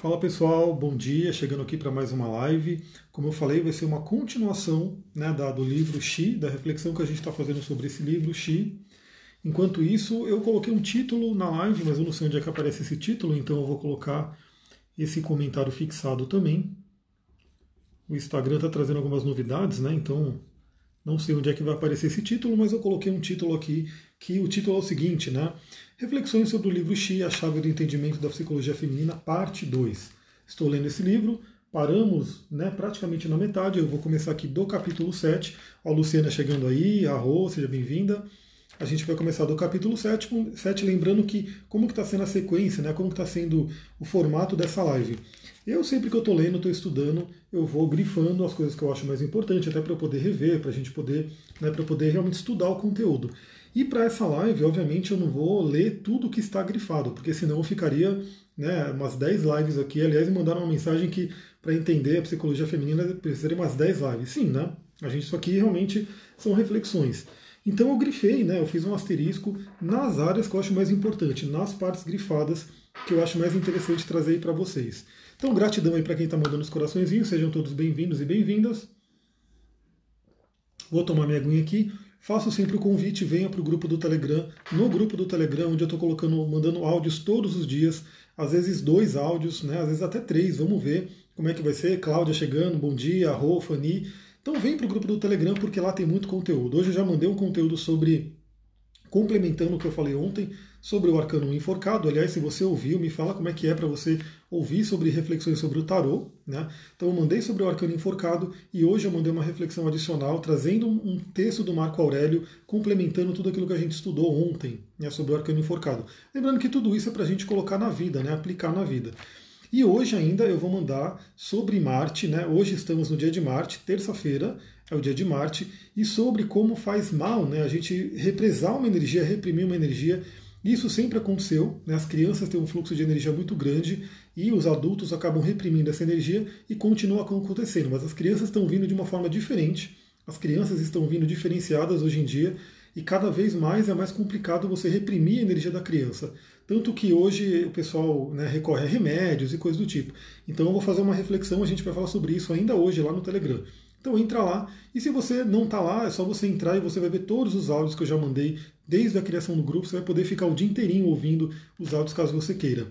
Fala pessoal, bom dia, chegando aqui para mais uma live. Como eu falei, vai ser uma continuação né, da, do livro Xi, da reflexão que a gente está fazendo sobre esse livro Xi. Enquanto isso, eu coloquei um título na live, mas eu não sei onde é que aparece esse título, então eu vou colocar esse comentário fixado também. O Instagram está trazendo algumas novidades, né? Então não sei onde é que vai aparecer esse título, mas eu coloquei um título aqui, que o título é o seguinte, né? Reflexões sobre o livro Xi, a chave do entendimento da psicologia feminina, parte 2. Estou lendo esse livro, paramos né, praticamente na metade, eu vou começar aqui do capítulo 7. A Luciana chegando aí, a Rô, seja bem-vinda. A gente vai começar do capítulo 7, 7 lembrando que como que está sendo a sequência, né, como está sendo o formato dessa live. Eu sempre que eu estou lendo, estou estudando, eu vou grifando as coisas que eu acho mais importante, até para eu poder rever, para a gente poder, né, para poder realmente estudar o conteúdo. E para essa live, obviamente, eu não vou ler tudo que está grifado, porque senão eu ficaria né, umas 10 lives aqui. Aliás, me mandaram uma mensagem que para entender a psicologia feminina precisaria umas 10 lives. Sim, né? A gente, isso aqui realmente são reflexões. Então eu grifei, né? Eu fiz um asterisco nas áreas que eu acho mais importante, nas partes grifadas que eu acho mais interessante trazer aí para vocês. Então, gratidão aí para quem está mandando os coraçõezinhos, sejam todos bem-vindos e bem-vindas. Vou tomar minha aguinha aqui. Faço sempre o convite, venha para o grupo do Telegram. No grupo do Telegram, onde eu estou colocando, mandando áudios todos os dias, às vezes dois áudios, né? às vezes até três, vamos ver como é que vai ser. Cláudia chegando, bom dia, Rô, Fani. Então vem para o grupo do Telegram, porque lá tem muito conteúdo. Hoje eu já mandei um conteúdo sobre, complementando o que eu falei ontem, sobre o arcano enforcado. Aliás, se você ouviu, me fala como é que é para você ouvir sobre reflexões sobre o tarô. Né? Então eu mandei sobre o arcano enforcado e hoje eu mandei uma reflexão adicional, trazendo um texto do Marco Aurélio, complementando tudo aquilo que a gente estudou ontem né, sobre o arcano enforcado. Lembrando que tudo isso é para a gente colocar na vida, né, aplicar na vida. E hoje ainda eu vou mandar sobre Marte, né? Hoje estamos no dia de Marte, terça-feira é o dia de Marte, e sobre como faz mal, né? A gente represar uma energia, reprimir uma energia isso sempre aconteceu, né? as crianças têm um fluxo de energia muito grande e os adultos acabam reprimindo essa energia e continua acontecendo, mas as crianças estão vindo de uma forma diferente, as crianças estão vindo diferenciadas hoje em dia e cada vez mais é mais complicado você reprimir a energia da criança. Tanto que hoje o pessoal né, recorre a remédios e coisas do tipo. Então eu vou fazer uma reflexão, a gente vai falar sobre isso ainda hoje lá no Telegram. Então entra lá e se você não está lá, é só você entrar e você vai ver todos os áudios que eu já mandei desde a criação do grupo. Você vai poder ficar o dia inteirinho ouvindo os áudios caso você queira.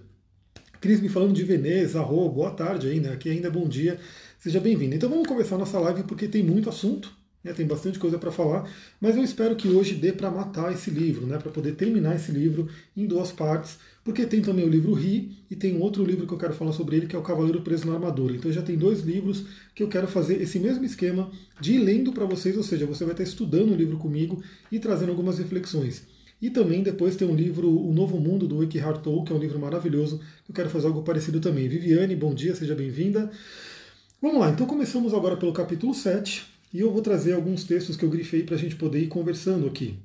Cris me falando de Veneza, Rô, boa tarde aí, né? Aqui ainda é bom dia. Seja bem-vindo. Então vamos começar nossa live porque tem muito assunto. Né, tem bastante coisa para falar, mas eu espero que hoje dê para matar esse livro, né, para poder terminar esse livro em duas partes, porque tem também o livro Ri e tem outro livro que eu quero falar sobre ele, que é o Cavaleiro Preso na Armadura. Então já tem dois livros que eu quero fazer esse mesmo esquema de ir lendo para vocês, ou seja, você vai estar estudando o livro comigo e trazendo algumas reflexões. E também depois tem um livro, O Novo Mundo, do Eckhart Tolle, que é um livro maravilhoso, que eu quero fazer algo parecido também. Viviane, bom dia, seja bem-vinda. Vamos lá, então começamos agora pelo capítulo 7, e eu vou trazer alguns textos que eu grifei para a gente poder ir conversando aqui.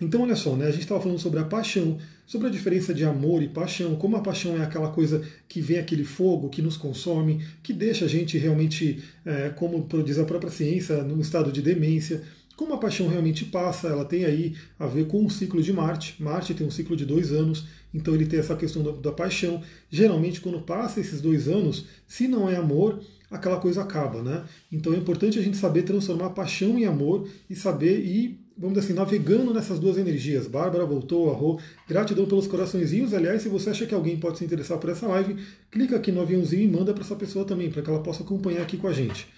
Então, olha só, né? a gente estava falando sobre a paixão, sobre a diferença de amor e paixão, como a paixão é aquela coisa que vem aquele fogo, que nos consome, que deixa a gente realmente, é, como diz a própria ciência, num estado de demência. Como a paixão realmente passa, ela tem aí a ver com o ciclo de Marte. Marte tem um ciclo de dois anos, então ele tem essa questão da, da paixão. Geralmente, quando passa esses dois anos, se não é amor, aquela coisa acaba, né? Então é importante a gente saber transformar paixão em amor e saber ir, vamos dizer assim, navegando nessas duas energias. Bárbara voltou, Arro, gratidão pelos coraçõezinhos. Aliás, se você acha que alguém pode se interessar por essa live, clica aqui no aviãozinho e manda para essa pessoa também, para que ela possa acompanhar aqui com a gente.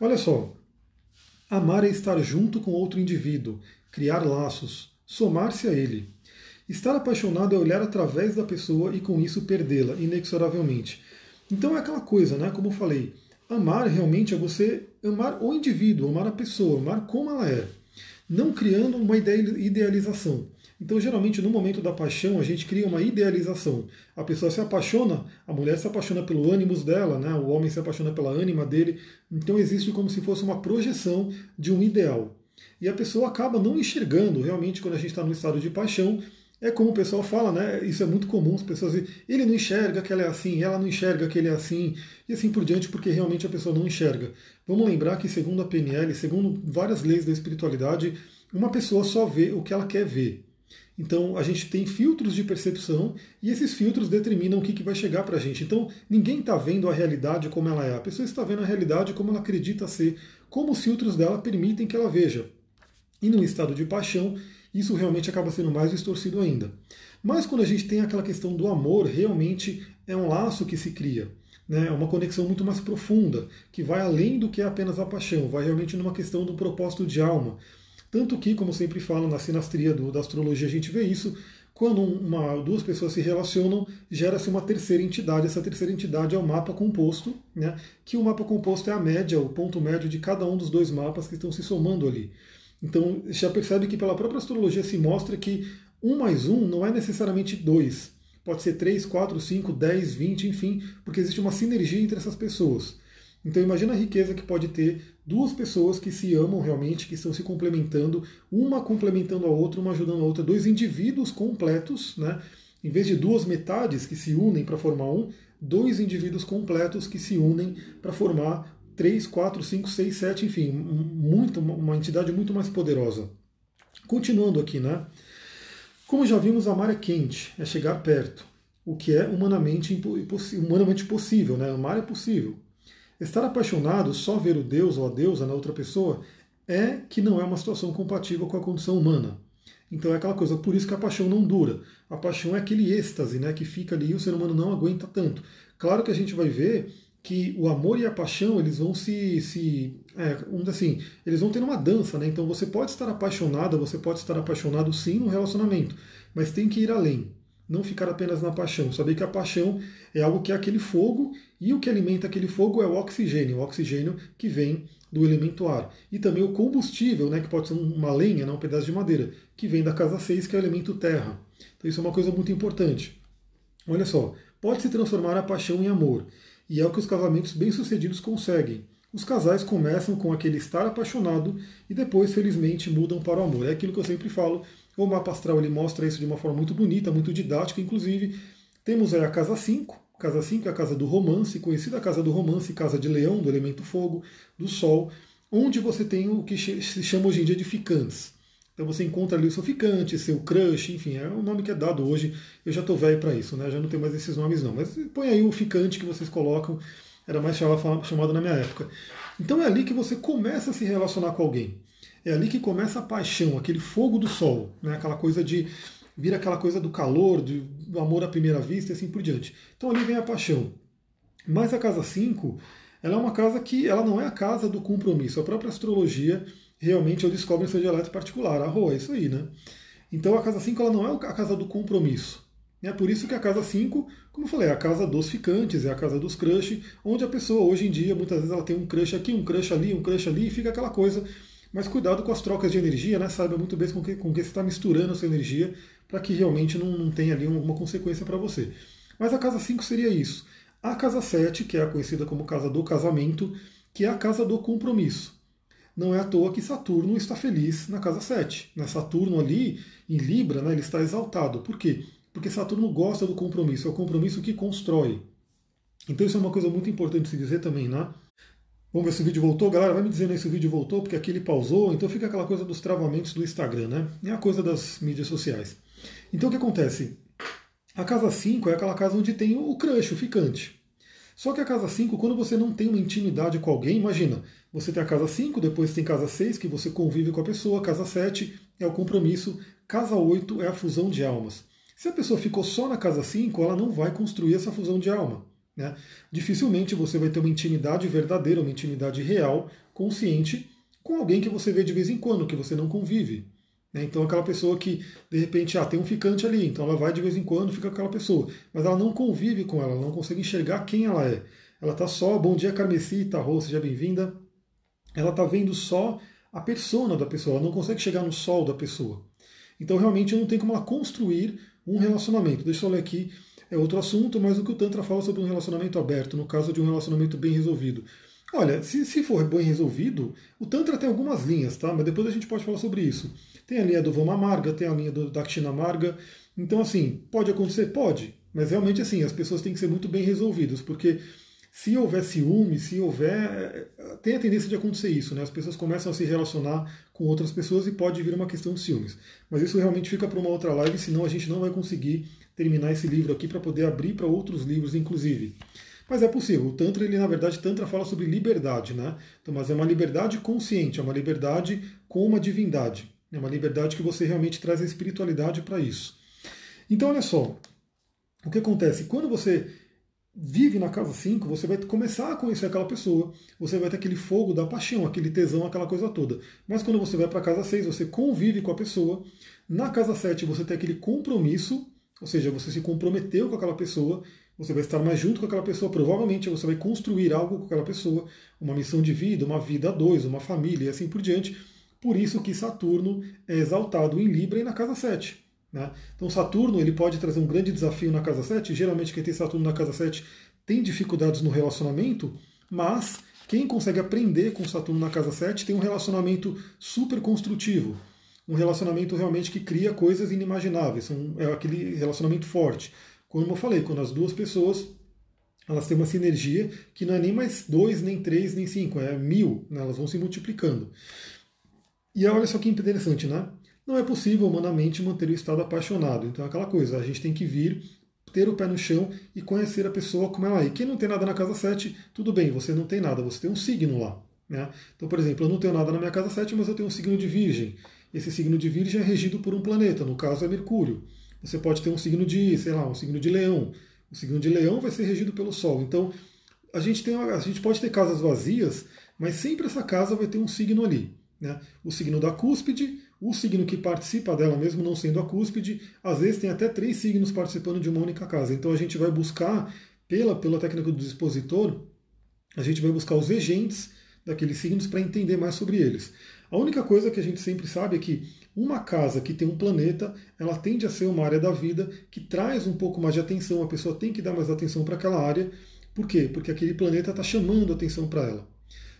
Olha só, amar é estar junto com outro indivíduo, criar laços, somar-se a ele. Estar apaixonado é olhar através da pessoa e com isso perdê-la, inexoravelmente. Então é aquela coisa, né? Como eu falei, Amar realmente é você amar o indivíduo, amar a pessoa, amar como ela é, não criando uma idealização. Então, geralmente, no momento da paixão, a gente cria uma idealização. A pessoa se apaixona, a mulher se apaixona pelo ânimos dela, né? o homem se apaixona pela ânima dele. Então, existe como se fosse uma projeção de um ideal. E a pessoa acaba não enxergando, realmente, quando a gente está no estado de paixão, é como o pessoal fala, né? Isso é muito comum, as pessoas dizem, ele não enxerga que ela é assim, ela não enxerga que ele é assim, e assim por diante, porque realmente a pessoa não enxerga. Vamos lembrar que, segundo a PNL, segundo várias leis da espiritualidade, uma pessoa só vê o que ela quer ver. Então a gente tem filtros de percepção e esses filtros determinam o que, que vai chegar para a gente. Então ninguém está vendo a realidade como ela é, a pessoa está vendo a realidade como ela acredita ser, como os filtros dela permitem que ela veja. E no estado de paixão, isso realmente acaba sendo mais distorcido ainda. Mas quando a gente tem aquela questão do amor, realmente é um laço que se cria. Né? É uma conexão muito mais profunda, que vai além do que é apenas a paixão, vai realmente numa questão do propósito de alma. Tanto que, como sempre falo na sinastria do, da astrologia, a gente vê isso, quando uma, duas pessoas se relacionam, gera-se uma terceira entidade. Essa terceira entidade é o mapa composto, né? que o mapa composto é a média, o ponto médio de cada um dos dois mapas que estão se somando ali. Então já percebe que pela própria astrologia se mostra que um mais um não é necessariamente dois. Pode ser 3, 4, 5, 10, 20, enfim, porque existe uma sinergia entre essas pessoas. Então imagina a riqueza que pode ter duas pessoas que se amam realmente, que estão se complementando, uma complementando a outra, uma ajudando a outra, dois indivíduos completos, né? Em vez de duas metades que se unem para formar um, dois indivíduos completos que se unem para formar três, quatro, cinco, seis, sete, enfim, muito, uma entidade muito mais poderosa. Continuando aqui, né? Como já vimos, amar é quente, é chegar perto, o que é humanamente, humanamente possível, né? Amar é possível. Estar apaixonado, só ver o Deus ou a deusa na outra pessoa, é que não é uma situação compatível com a condição humana. Então é aquela coisa, por isso que a paixão não dura. A paixão é aquele êxtase né, que fica ali e o ser humano não aguenta tanto. Claro que a gente vai ver que o amor e a paixão eles vão se, se é, assim, eles vão ter uma dança, né? Então você pode estar apaixonada, você pode estar apaixonado sim no relacionamento, mas tem que ir além não ficar apenas na paixão, saber que a paixão é algo que é aquele fogo e o que alimenta aquele fogo é o oxigênio, o oxigênio que vem do elemento ar. E também o combustível, né, que pode ser uma lenha, né, um pedaço de madeira, que vem da casa 6, que é o elemento terra. Então isso é uma coisa muito importante. Olha só, pode se transformar a paixão em amor, e é o que os casamentos bem-sucedidos conseguem. Os casais começam com aquele estar apaixonado e depois, felizmente, mudam para o amor. É aquilo que eu sempre falo o mapa astral ele mostra isso de uma forma muito bonita, muito didática, inclusive temos aí a casa 5, casa 5 é a casa do romance, conhecida casa do romance, casa de leão, do elemento fogo, do sol, onde você tem o que se chama hoje em dia de ficantes. Então você encontra ali o seu ficante, seu crush, enfim, é o nome que é dado hoje. Eu já estou velho para isso, né? Já não tenho mais esses nomes não. Mas põe aí o ficante que vocês colocam, era mais chamado na minha época. Então é ali que você começa a se relacionar com alguém. É ali que começa a paixão, aquele fogo do sol, né? aquela coisa de. vira aquela coisa do calor, do amor à primeira vista e assim por diante. Então ali vem a paixão. Mas a casa 5, ela é uma casa que ela não é a casa do compromisso. A própria astrologia realmente eu descobro em seu dialeto particular. Arro, é isso aí, né? Então a casa 5 ela não é a casa do compromisso. É por isso que a casa 5, como eu falei, é a casa dos ficantes, é a casa dos crush, onde a pessoa hoje em dia, muitas vezes ela tem um crush aqui, um crush ali, um crush ali, e fica aquela coisa mas cuidado com as trocas de energia, né? Saiba muito bem com que, com que você está misturando a sua energia para que realmente não, não tenha ali alguma consequência para você. Mas a casa 5 seria isso. A casa 7, que é a conhecida como casa do casamento, que é a casa do compromisso. Não é à toa que Saturno está feliz na casa 7. Né? Saturno ali, em Libra, né, ele está exaltado. Por quê? Porque Saturno gosta do compromisso, é o compromisso que constrói. Então isso é uma coisa muito importante se dizer também, né? Vamos ver se o vídeo voltou. Galera, vai me dizendo aí se o vídeo voltou, porque aqui ele pausou, então fica aquela coisa dos travamentos do Instagram, né? É a coisa das mídias sociais. Então o que acontece? A casa 5 é aquela casa onde tem o crush, o ficante. Só que a casa 5, quando você não tem uma intimidade com alguém, imagina, você tem a casa 5, depois tem casa 6, que você convive com a pessoa, casa 7 é o compromisso, casa 8 é a fusão de almas. Se a pessoa ficou só na casa 5, ela não vai construir essa fusão de alma. Né? Dificilmente você vai ter uma intimidade verdadeira, uma intimidade real, consciente, com alguém que você vê de vez em quando, que você não convive. Né? Então aquela pessoa que, de repente, ah, tem um ficante ali, então ela vai de vez em quando, fica com aquela pessoa. Mas ela não convive com ela, ela não consegue enxergar quem ela é. Ela está só, bom dia Carmessi, Tarô, seja bem-vinda. Ela está vendo só a persona da pessoa, ela não consegue chegar no sol da pessoa. Então realmente não tem como ela construir um relacionamento. Deixa eu ler aqui é outro assunto, mas o que o Tantra fala sobre um relacionamento aberto, no caso de um relacionamento bem resolvido. Olha, se, se for bem resolvido, o Tantra tem algumas linhas, tá? Mas depois a gente pode falar sobre isso. Tem a linha do Vama Amarga, tem a linha do Dakshina Amarga. Então, assim, pode acontecer? Pode. Mas realmente, assim, as pessoas têm que ser muito bem resolvidas, porque se houver ciúme, se houver. Tem a tendência de acontecer isso, né? As pessoas começam a se relacionar com outras pessoas e pode vir uma questão de ciúmes. Mas isso realmente fica para uma outra live, senão a gente não vai conseguir terminar esse livro aqui para poder abrir para outros livros, inclusive. Mas é possível. O Tantra, ele, na verdade, Tantra fala sobre liberdade, né? Então, mas é uma liberdade consciente, é uma liberdade com uma divindade. É uma liberdade que você realmente traz a espiritualidade para isso. Então, olha só. O que acontece? Quando você vive na casa 5, você vai começar a conhecer aquela pessoa, você vai ter aquele fogo da paixão, aquele tesão, aquela coisa toda. Mas quando você vai para a casa 6, você convive com a pessoa. Na casa 7, você tem aquele compromisso, ou seja, você se comprometeu com aquela pessoa, você vai estar mais junto com aquela pessoa, provavelmente você vai construir algo com aquela pessoa, uma missão de vida, uma vida a dois, uma família e assim por diante. Por isso que Saturno é exaltado em Libra e na casa 7. Né? Então Saturno ele pode trazer um grande desafio na casa 7. Geralmente quem tem Saturno na casa 7 tem dificuldades no relacionamento, mas quem consegue aprender com Saturno na casa 7 tem um relacionamento super construtivo. Um relacionamento realmente que cria coisas inimagináveis. é aquele relacionamento forte. Como eu falei, quando as duas pessoas elas têm uma sinergia que não é nem mais dois, nem três, nem cinco, é mil, né? elas vão se multiplicando. E olha só que interessante, né? Não é possível humanamente manter o estado apaixonado. Então é aquela coisa, a gente tem que vir, ter o pé no chão e conhecer a pessoa como ela é. E quem não tem nada na casa 7, tudo bem, você não tem nada, você tem um signo lá. Né? Então, por exemplo, eu não tenho nada na minha casa 7, mas eu tenho um signo de virgem. Esse signo de virgem é regido por um planeta, no caso é Mercúrio. Você pode ter um signo de, sei lá, um signo de leão. O signo de leão vai ser regido pelo Sol. Então, a gente, tem, a gente pode ter casas vazias, mas sempre essa casa vai ter um signo ali. Né? O signo da cúspide, o signo que participa dela, mesmo não sendo a cúspide, às vezes tem até três signos participando de uma única casa. Então a gente vai buscar, pela, pela técnica do dispositor, a gente vai buscar os regentes daqueles signos para entender mais sobre eles. A única coisa que a gente sempre sabe é que uma casa que tem um planeta, ela tende a ser uma área da vida que traz um pouco mais de atenção, a pessoa tem que dar mais atenção para aquela área. Por quê? Porque aquele planeta está chamando atenção para ela.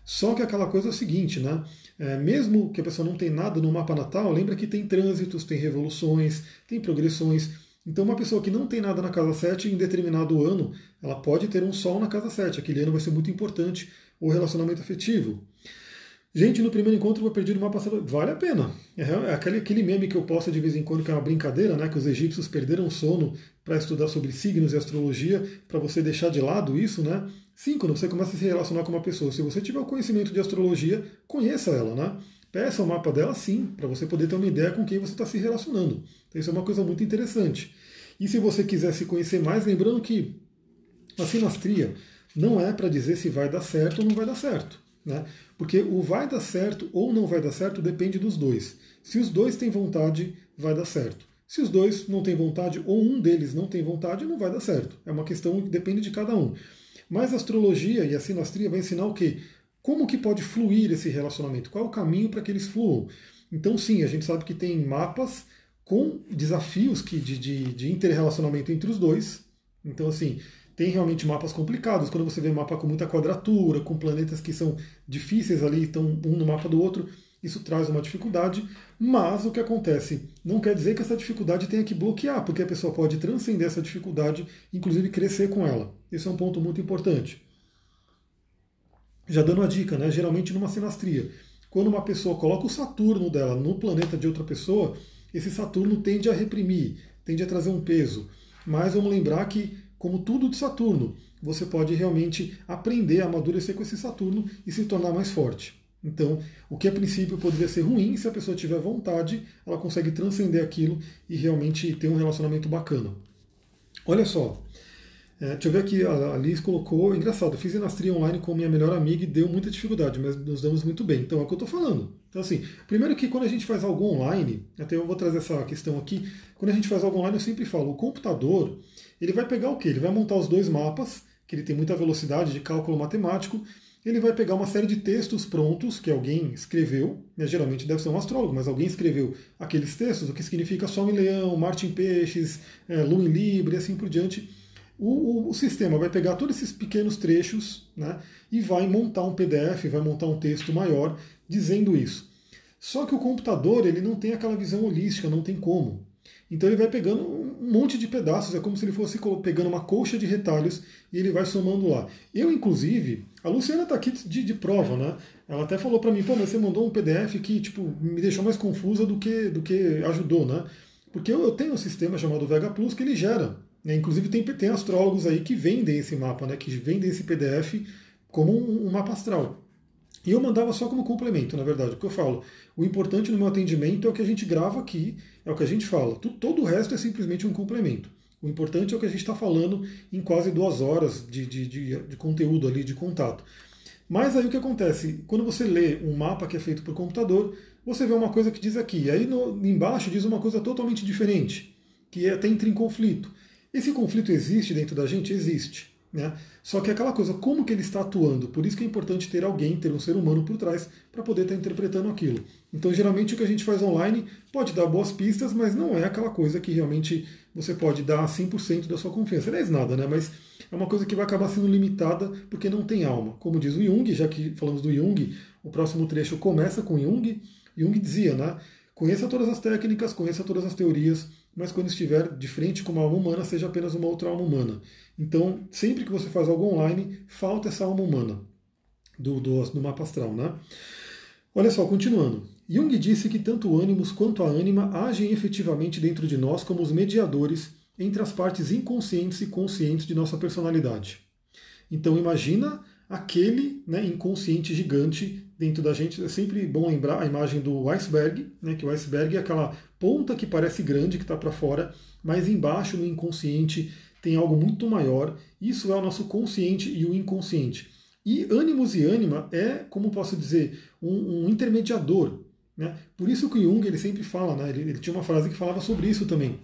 Só que aquela coisa é o seguinte, né? É, mesmo que a pessoa não tenha nada no mapa natal, lembra que tem trânsitos, tem revoluções, tem progressões. Então, uma pessoa que não tem nada na casa 7, em determinado ano, ela pode ter um sol na casa 7. Aquele ano vai ser muito importante o relacionamento afetivo. Gente, no primeiro encontro eu vou perder o mapa Vale a pena. É, é aquele, aquele meme que eu posto de vez em quando, que é uma brincadeira, né? Que os egípcios perderam sono para estudar sobre signos e astrologia, para você deixar de lado isso, né? Sim, quando você começa a se relacionar com uma pessoa, se você tiver o conhecimento de astrologia, conheça ela, né? Peça o mapa dela sim, para você poder ter uma ideia com quem você está se relacionando. Então, isso é uma coisa muito interessante. E se você quiser se conhecer mais, lembrando que a sinastria não é para dizer se vai dar certo ou não vai dar certo. Né? Porque o vai dar certo ou não vai dar certo depende dos dois. Se os dois têm vontade, vai dar certo. Se os dois não têm vontade ou um deles não tem vontade, não vai dar certo. É uma questão que depende de cada um. Mas a astrologia e a sinastria vai ensinar o quê? Como que pode fluir esse relacionamento? Qual é o caminho para que eles fluam? Então, sim, a gente sabe que tem mapas com desafios que, de, de, de interrelacionamento entre os dois. Então, assim, tem realmente mapas complicados. Quando você vê mapa com muita quadratura, com planetas que são difíceis ali, estão um no mapa do outro, isso traz uma dificuldade. Mas o que acontece? Não quer dizer que essa dificuldade tenha que bloquear, porque a pessoa pode transcender essa dificuldade, inclusive crescer com ela. Esse é um ponto muito importante. Já dando a dica, né? geralmente numa sinastria, quando uma pessoa coloca o Saturno dela no planeta de outra pessoa, esse Saturno tende a reprimir, tende a trazer um peso. Mas vamos lembrar que como tudo de Saturno, você pode realmente aprender a amadurecer com esse Saturno e se tornar mais forte. Então, o que a princípio poderia ser ruim, se a pessoa tiver vontade, ela consegue transcender aquilo e realmente ter um relacionamento bacana. Olha só, é, deixa eu ver aqui, a Liz colocou, engraçado, fiz enastria online com minha melhor amiga e deu muita dificuldade, mas nos damos muito bem. Então é o que eu estou falando. Então assim, primeiro que quando a gente faz algo online, até eu vou trazer essa questão aqui, quando a gente faz algo online eu sempre falo, o computador, ele vai pegar o quê? Ele vai montar os dois mapas, que ele tem muita velocidade de cálculo matemático, ele vai pegar uma série de textos prontos que alguém escreveu, né, geralmente deve ser um astrólogo, mas alguém escreveu aqueles textos, o que significa Sol em Leão, Marte em Peixes, é, Lua em Libra e assim por diante. O, o, o, sistema vai pegar todos esses pequenos trechos né, e vai montar um PDF, vai montar um texto maior dizendo isso. Só que o computador ele não tem aquela visão holística, não tem como. Então ele vai pegando um monte de pedaços, é como se ele fosse pegando uma colcha de retalhos e ele vai somando lá. Eu, inclusive, a Luciana está aqui de, de, prova, né? Ela até falou para mim, pô, mas você mandou um PDF que tipo, me deixou mais confusa do que, do que ajudou, né? Porque eu, eu tenho um sistema chamado Vega Plus que ele gera. Né? Inclusive tem, tem astrólogos aí que vendem esse mapa, né? que vendem esse PDF como um, um mapa astral. E eu mandava só como complemento, na verdade, porque eu falo, o importante no meu atendimento é o que a gente grava aqui, é o que a gente fala. Todo o resto é simplesmente um complemento. O importante é o que a gente está falando em quase duas horas de, de, de, de, conteúdo ali, de contato. Mas aí o que acontece? Quando você lê um mapa que é feito por computador, você vê uma coisa que diz aqui, aí no, embaixo diz uma coisa totalmente diferente, que até entra em conflito. Esse conflito existe dentro da gente? Existe. Né? Só que é aquela coisa, como que ele está atuando? Por isso que é importante ter alguém, ter um ser humano por trás, para poder estar interpretando aquilo. Então, geralmente, o que a gente faz online pode dar boas pistas, mas não é aquela coisa que realmente você pode dar 100% da sua confiança. Aliás, nada, né? Mas é uma coisa que vai acabar sendo limitada porque não tem alma. Como diz o Jung, já que falamos do Jung, o próximo trecho começa com Jung. Jung dizia, né? Conheça todas as técnicas, conheça todas as teorias, mas quando estiver de frente com uma alma humana, seja apenas uma outra alma humana. Então, sempre que você faz algo online, falta essa alma humana do, do, do mapa astral. Né? Olha só, continuando. Jung disse que tanto o ânimos quanto a ânima agem efetivamente dentro de nós como os mediadores entre as partes inconscientes e conscientes de nossa personalidade. Então imagina aquele né, inconsciente gigante dentro da gente. É sempre bom lembrar a imagem do iceberg, né, que o iceberg é aquela ponta que parece grande, que está para fora, mas embaixo no inconsciente tem algo muito maior. Isso é o nosso consciente e o inconsciente. E ânimos e ânima é, como posso dizer, um, um intermediador. Né? Por isso que o Jung ele sempre fala, né? ele, ele tinha uma frase que falava sobre isso também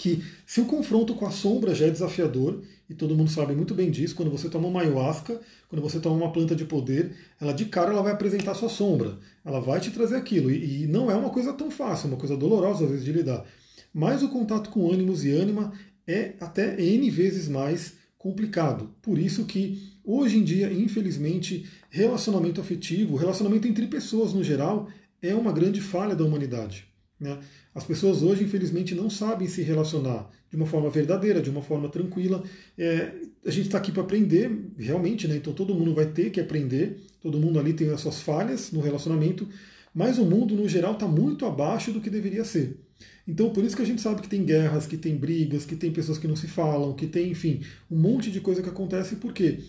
que se o confronto com a sombra já é desafiador, e todo mundo sabe muito bem disso, quando você toma uma ayahuasca, quando você toma uma planta de poder, ela de cara ela vai apresentar sua sombra, ela vai te trazer aquilo, e, e não é uma coisa tão fácil, uma coisa dolorosa às vezes de lidar. Mas o contato com ânimos e ânima é até N vezes mais complicado. Por isso que hoje em dia, infelizmente, relacionamento afetivo, relacionamento entre pessoas no geral, é uma grande falha da humanidade. Né? As pessoas hoje, infelizmente, não sabem se relacionar de uma forma verdadeira, de uma forma tranquila. É, a gente está aqui para aprender, realmente, né? então todo mundo vai ter que aprender, todo mundo ali tem as suas falhas no relacionamento, mas o mundo, no geral, está muito abaixo do que deveria ser. Então, por isso que a gente sabe que tem guerras, que tem brigas, que tem pessoas que não se falam, que tem, enfim, um monte de coisa que acontece, porque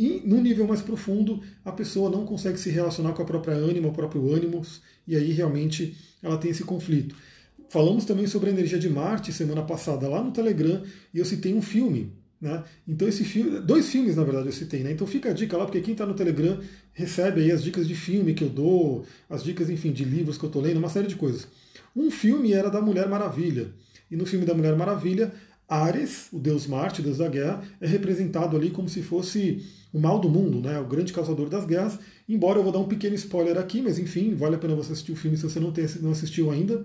e no nível mais profundo, a pessoa não consegue se relacionar com a própria ânima, o próprio ânimos, e aí realmente ela tem esse conflito. Falamos também sobre a energia de Marte semana passada lá no Telegram, e eu citei um filme. Né? Então esse filme, dois filmes na verdade eu citei, né? Então fica a dica lá, porque quem está no Telegram recebe aí as dicas de filme que eu dou, as dicas, enfim, de livros que eu estou lendo, uma série de coisas. Um filme era da Mulher Maravilha. E no filme da Mulher Maravilha, Ares, o deus Marte, o deus da guerra, é representado ali como se fosse o mal do mundo, né? o grande causador das guerras. Embora eu vou dar um pequeno spoiler aqui, mas enfim, vale a pena você assistir o filme se você não, tem, não assistiu ainda.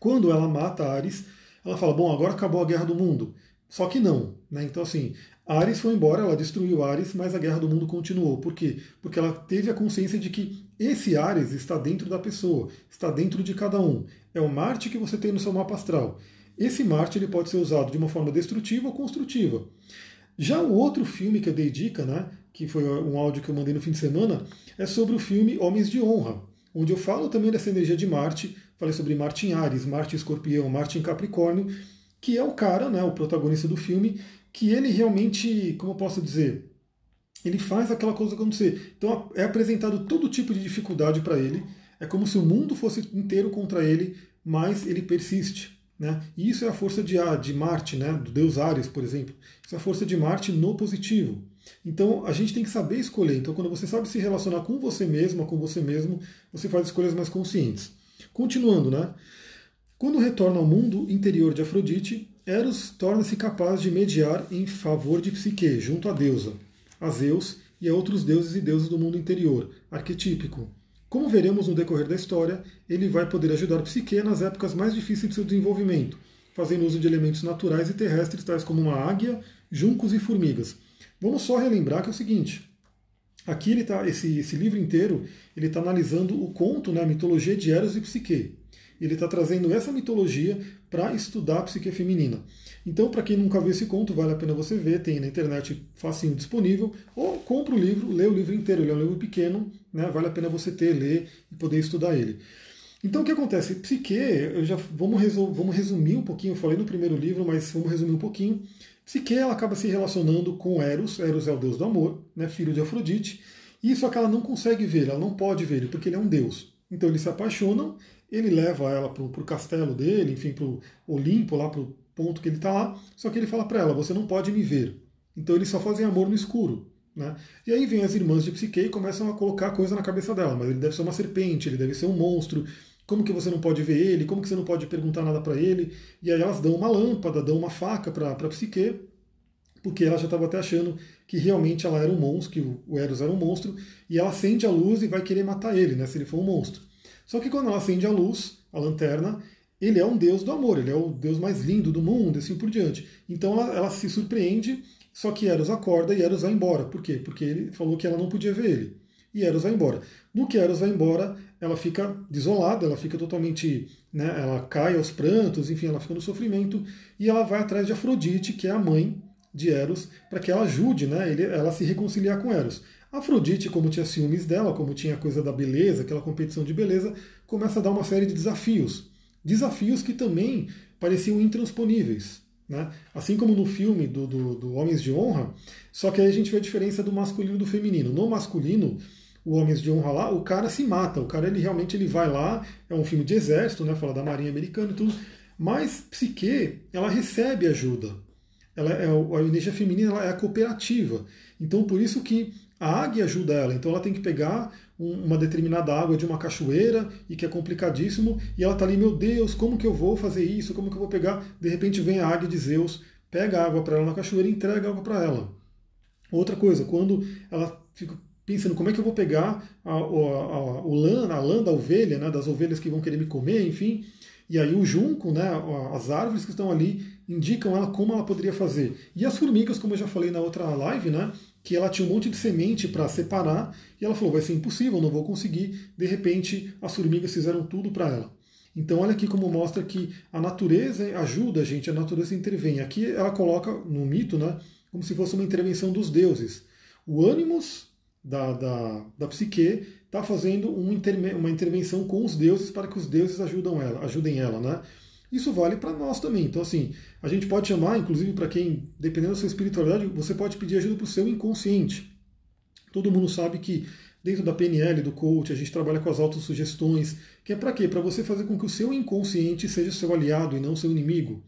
Quando ela mata Ares, ela fala: Bom, agora acabou a guerra do mundo. Só que não. Né? Então, assim, Ares foi embora, ela destruiu Ares, mas a guerra do mundo continuou. Por quê? Porque ela teve a consciência de que esse Ares está dentro da pessoa, está dentro de cada um. É o Marte que você tem no seu mapa astral. Esse Marte ele pode ser usado de uma forma destrutiva ou construtiva. Já o outro filme que eu dei dica, né, que foi um áudio que eu mandei no fim de semana, é sobre o filme Homens de Honra, onde eu falo também dessa energia de Marte, falei sobre Marte em Ares, Marte em Escorpião, Marte em Capricórnio, que é o cara, né, o protagonista do filme, que ele realmente, como eu posso dizer, ele faz aquela coisa acontecer. Então é apresentado todo tipo de dificuldade para ele, é como se o mundo fosse inteiro contra ele, mas ele persiste. Né? E isso é a força de, de Marte, né? do deus Ares, por exemplo. Isso é a força de Marte no positivo. Então a gente tem que saber escolher. Então, quando você sabe se relacionar com você mesma, com você mesmo, você faz escolhas mais conscientes. Continuando, né? Quando retorna ao mundo interior de Afrodite, Eros torna-se capaz de mediar em favor de Psique, junto à deusa, a Zeus e a outros deuses e deusas do mundo interior, arquetípico. Como veremos no decorrer da história, ele vai poder ajudar Psique nas épocas mais difíceis de seu desenvolvimento, fazendo uso de elementos naturais e terrestres tais como uma águia, juncos e formigas. Vamos só relembrar que é o seguinte: aqui ele tá, esse, esse livro inteiro ele está analisando o conto, né, a mitologia de Eros e Psique. Ele está trazendo essa mitologia para estudar a psique feminina. Então, para quem nunca viu esse conto, vale a pena você ver, tem na internet facinho disponível, ou compra o livro, lê o livro inteiro, ele é um livro pequeno, né? vale a pena você ter, ler e poder estudar ele. Então o que acontece? Psique, eu já vamos, vamos resumir um pouquinho, eu falei no primeiro livro, mas vamos resumir um pouquinho. Psique ela acaba se relacionando com Eros, Eros é o deus do amor, né, filho de Afrodite, e só que ela não consegue ver, ela não pode ver ele, porque ele é um deus. Então eles se apaixonam, ele leva ela para o castelo dele, enfim, para o Olimpo, lá para o ponto que ele está lá, só que ele fala para ela, você não pode me ver. Então eles só fazem amor no escuro. Né? E aí vem as irmãs de Psique e começam a colocar coisa na cabeça dela, mas ele deve ser uma serpente, ele deve ser um monstro, como que você não pode ver ele, como que você não pode perguntar nada para ele. E aí elas dão uma lâmpada, dão uma faca para Psique, porque ela já estava até achando que realmente ela era um monstro, que o Eros era um monstro, e ela acende a luz e vai querer matar ele, né, se ele for um monstro. Só que quando ela acende a luz, a lanterna, ele é um deus do amor, ele é o deus mais lindo do mundo, assim por diante. Então ela, ela se surpreende, só que Eros acorda e Eros vai embora. Por quê? Porque ele falou que ela não podia ver ele. E Eros vai embora. No que Eros vai embora, ela fica desolada, ela fica totalmente, né, ela cai aos prantos, enfim, ela fica no sofrimento e ela vai atrás de Afrodite, que é a mãe de Eros, para que ela ajude, né, ele, ela se reconciliar com Eros. Afrodite, como tinha ciúmes dela, como tinha a coisa da beleza, aquela competição de beleza, começa a dar uma série de desafios. Desafios que também pareciam intransponíveis. Né? Assim como no filme do, do, do Homens de Honra, só que aí a gente vê a diferença do masculino e do feminino. No masculino, o Homens de Honra lá, o cara se mata, o cara ele realmente ele vai lá, é um filme de exército, né, fala da marinha americana e tudo, mas Psique, ela recebe ajuda. Ela é, a energia feminina ela é a cooperativa. Então por isso que a águia ajuda ela. Então ela tem que pegar um, uma determinada água de uma cachoeira e que é complicadíssimo, e ela está ali, meu Deus, como que eu vou fazer isso? Como que eu vou pegar? De repente vem a águia de Zeus, pega a água para ela na cachoeira e entrega a água para ela. Outra coisa, quando ela fica pensando como é que eu vou pegar a, a, a, o lã, a lã da ovelha, né, das ovelhas que vão querer me comer, enfim. E aí o junco, né, as árvores que estão ali, indicam ela como ela poderia fazer. E as formigas, como eu já falei na outra live, né, que ela tinha um monte de semente para separar, e ela falou, vai ser impossível, não vou conseguir. De repente, as formigas fizeram tudo para ela. Então olha aqui como mostra que a natureza ajuda a gente, a natureza intervém. Aqui ela coloca no mito, né, como se fosse uma intervenção dos deuses. O ânimos da, da, da psique está fazendo um interme, uma intervenção com os deuses para que os deuses ajudam ela, ajudem ela. Né? Isso vale para nós também. Então, assim, a gente pode chamar, inclusive para quem, dependendo da sua espiritualidade, você pode pedir ajuda para o seu inconsciente. Todo mundo sabe que dentro da PNL, do coach, a gente trabalha com as autossugestões, que é para quê? Para você fazer com que o seu inconsciente seja seu aliado e não seu inimigo.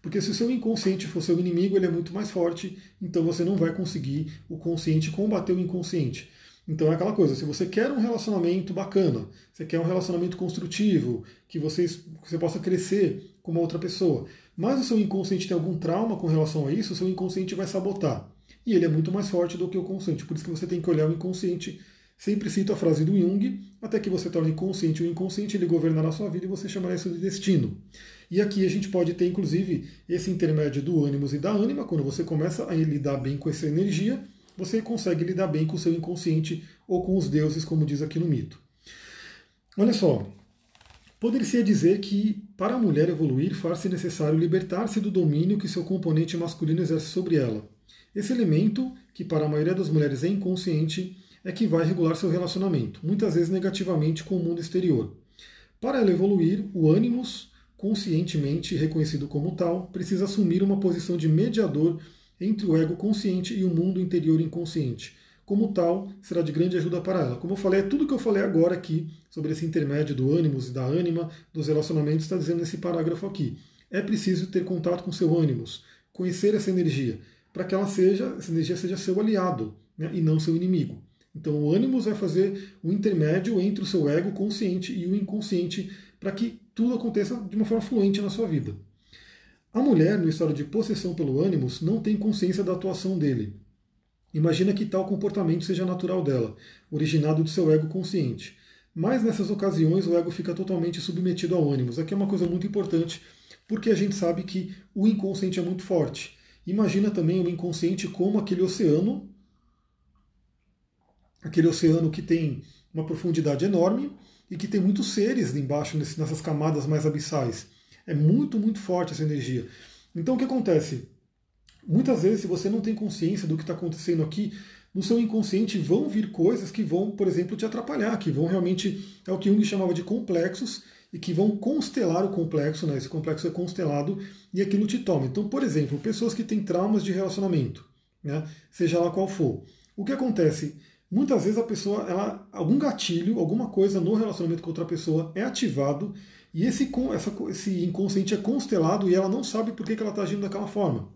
Porque se o seu inconsciente for seu inimigo, ele é muito mais forte, então você não vai conseguir o consciente combater o inconsciente. Então é aquela coisa, se você quer um relacionamento bacana, você quer um relacionamento construtivo, que você, que você possa crescer com uma outra pessoa, mas o seu inconsciente tem algum trauma com relação a isso, o seu inconsciente vai sabotar. E ele é muito mais forte do que o consciente, por isso que você tem que olhar o inconsciente. Sempre cito a frase do Jung, até que você torne consciente o inconsciente, ele governará a sua vida e você chamará isso de destino. E aqui a gente pode ter, inclusive, esse intermédio do ânimos e da ânima. Quando você começa a lidar bem com essa energia, você consegue lidar bem com o seu inconsciente ou com os deuses, como diz aqui no mito. Olha só, poderia dizer que para a mulher evoluir, faz-se necessário libertar-se do domínio que seu componente masculino exerce sobre ela. Esse elemento, que para a maioria das mulheres é inconsciente, é que vai regular seu relacionamento, muitas vezes negativamente com o mundo exterior. Para ela evoluir, o ânimos, conscientemente reconhecido como tal, precisa assumir uma posição de mediador entre o ego consciente e o mundo interior inconsciente. Como tal, será de grande ajuda para ela. Como eu falei, é tudo que eu falei agora aqui sobre esse intermédio do ânimos e da ânima, dos relacionamentos, está dizendo nesse parágrafo aqui. É preciso ter contato com seu ânimos, conhecer essa energia, para que ela seja, essa energia seja seu aliado né, e não seu inimigo. Então o ânimos vai fazer o intermédio entre o seu ego consciente e o inconsciente para que tudo aconteça de uma forma fluente na sua vida. A mulher, no estado de possessão pelo ânimos, não tem consciência da atuação dele. Imagina que tal comportamento seja natural dela, originado do seu ego consciente. Mas nessas ocasiões o ego fica totalmente submetido ao ânimos. Aqui é uma coisa muito importante, porque a gente sabe que o inconsciente é muito forte. Imagina também o inconsciente como aquele oceano, aquele oceano que tem uma profundidade enorme, e que tem muitos seres embaixo nessas camadas mais abissais. É muito, muito forte essa energia. Então o que acontece? Muitas vezes, se você não tem consciência do que está acontecendo aqui, no seu inconsciente vão vir coisas que vão, por exemplo, te atrapalhar, que vão realmente, é o que Jung chamava de complexos, e que vão constelar o complexo, né? esse complexo é constelado, e aquilo te toma. Então, por exemplo, pessoas que têm traumas de relacionamento, né? seja lá qual for. O que acontece? Muitas vezes a pessoa, ela, algum gatilho, alguma coisa no relacionamento com outra pessoa é ativado, e esse, essa, esse inconsciente é constelado e ela não sabe por que, que ela está agindo daquela forma.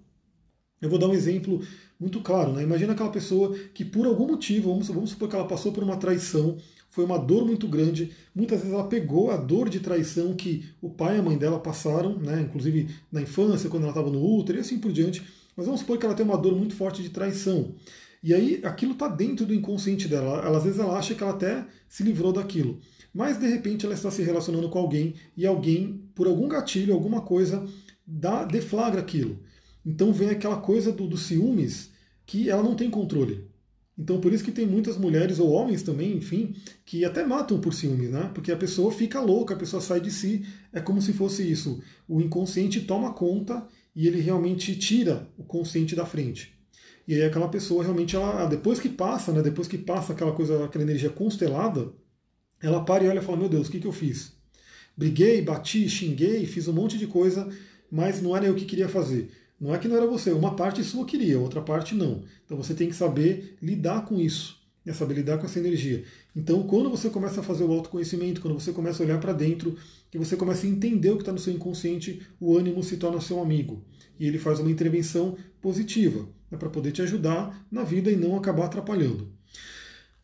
Eu vou dar um exemplo muito claro. Né? Imagina aquela pessoa que, por algum motivo, vamos, vamos supor que ela passou por uma traição, foi uma dor muito grande. Muitas vezes ela pegou a dor de traição que o pai e a mãe dela passaram, né? inclusive na infância, quando ela estava no útero e assim por diante. Mas vamos supor que ela tem uma dor muito forte de traição. E aí aquilo está dentro do inconsciente dela. Ela, às vezes ela acha que ela até se livrou daquilo. Mas de repente ela está se relacionando com alguém e alguém, por algum gatilho, alguma coisa, dá, deflagra aquilo. Então vem aquela coisa do, do ciúmes que ela não tem controle. Então por isso que tem muitas mulheres ou homens também, enfim, que até matam por ciúmes, né? Porque a pessoa fica louca, a pessoa sai de si, é como se fosse isso. O inconsciente toma conta e ele realmente tira o consciente da frente. E aí aquela pessoa realmente, ela, depois que passa, né, depois que passa aquela coisa, aquela energia constelada, ela para e olha e fala, meu Deus, o que, que eu fiz? Briguei, bati, xinguei, fiz um monte de coisa, mas não era eu que queria fazer. Não é que não era você, uma parte sua queria, outra parte não. Então você tem que saber lidar com isso, é saber lidar com essa energia. Então, quando você começa a fazer o autoconhecimento, quando você começa a olhar para dentro, que você começa a entender o que está no seu inconsciente, o ânimo se torna seu amigo. E ele faz uma intervenção positiva, né, para poder te ajudar na vida e não acabar atrapalhando.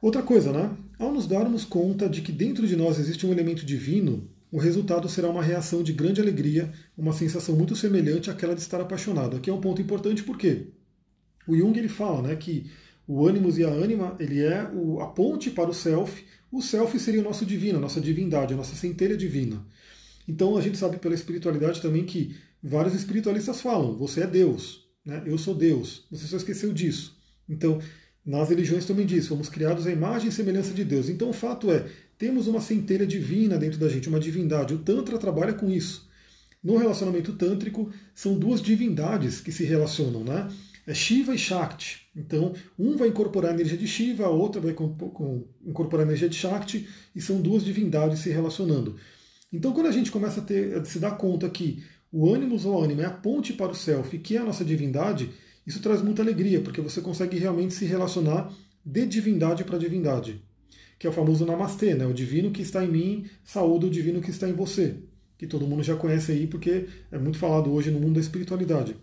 Outra coisa, né? Ao nos darmos conta de que dentro de nós existe um elemento divino, o resultado será uma reação de grande alegria, uma sensação muito semelhante àquela de estar apaixonado. Aqui é um ponto importante porque o Jung ele fala né, que o ânimos e a ânima ele é o, a ponte para o self. O self seria o nosso divino, a nossa divindade, a nossa centelha divina. Então a gente sabe pela espiritualidade também que vários espiritualistas falam: você é Deus, né? eu sou Deus. Você só esqueceu disso. Então nas religiões também diz: fomos criados à imagem e semelhança de Deus. Então o fato é temos uma centelha divina dentro da gente, uma divindade. O Tantra trabalha com isso. No relacionamento tântrico, são duas divindades que se relacionam, né? É Shiva e Shakti. Então, um vai incorporar a energia de Shiva, a outra vai incorporar a energia de Shakti, e são duas divindades se relacionando. Então, quando a gente começa a, ter, a se dar conta que o ânimos ou ânima é a ponte para o self, que é a nossa divindade, isso traz muita alegria, porque você consegue realmente se relacionar de divindade para divindade que é o famoso Namastê, né? o divino que está em mim, saúde o divino que está em você, que todo mundo já conhece aí porque é muito falado hoje no mundo da espiritualidade.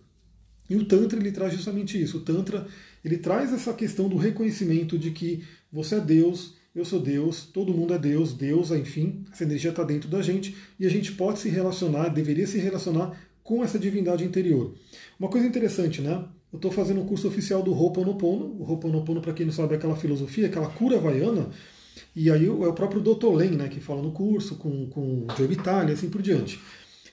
E o Tantra ele traz justamente isso. O Tantra ele traz essa questão do reconhecimento de que você é Deus, eu sou Deus, todo mundo é Deus, Deus, enfim, essa energia está dentro da gente e a gente pode se relacionar, deveria se relacionar com essa divindade interior. Uma coisa interessante, né? Eu estou fazendo um curso oficial do Ho'oponopono. O Ho'oponopono, para quem não sabe, é aquela filosofia, aquela cura havaiana e aí é o próprio Dr. Len, né, que fala no curso, com, com Joe Vitale assim por diante.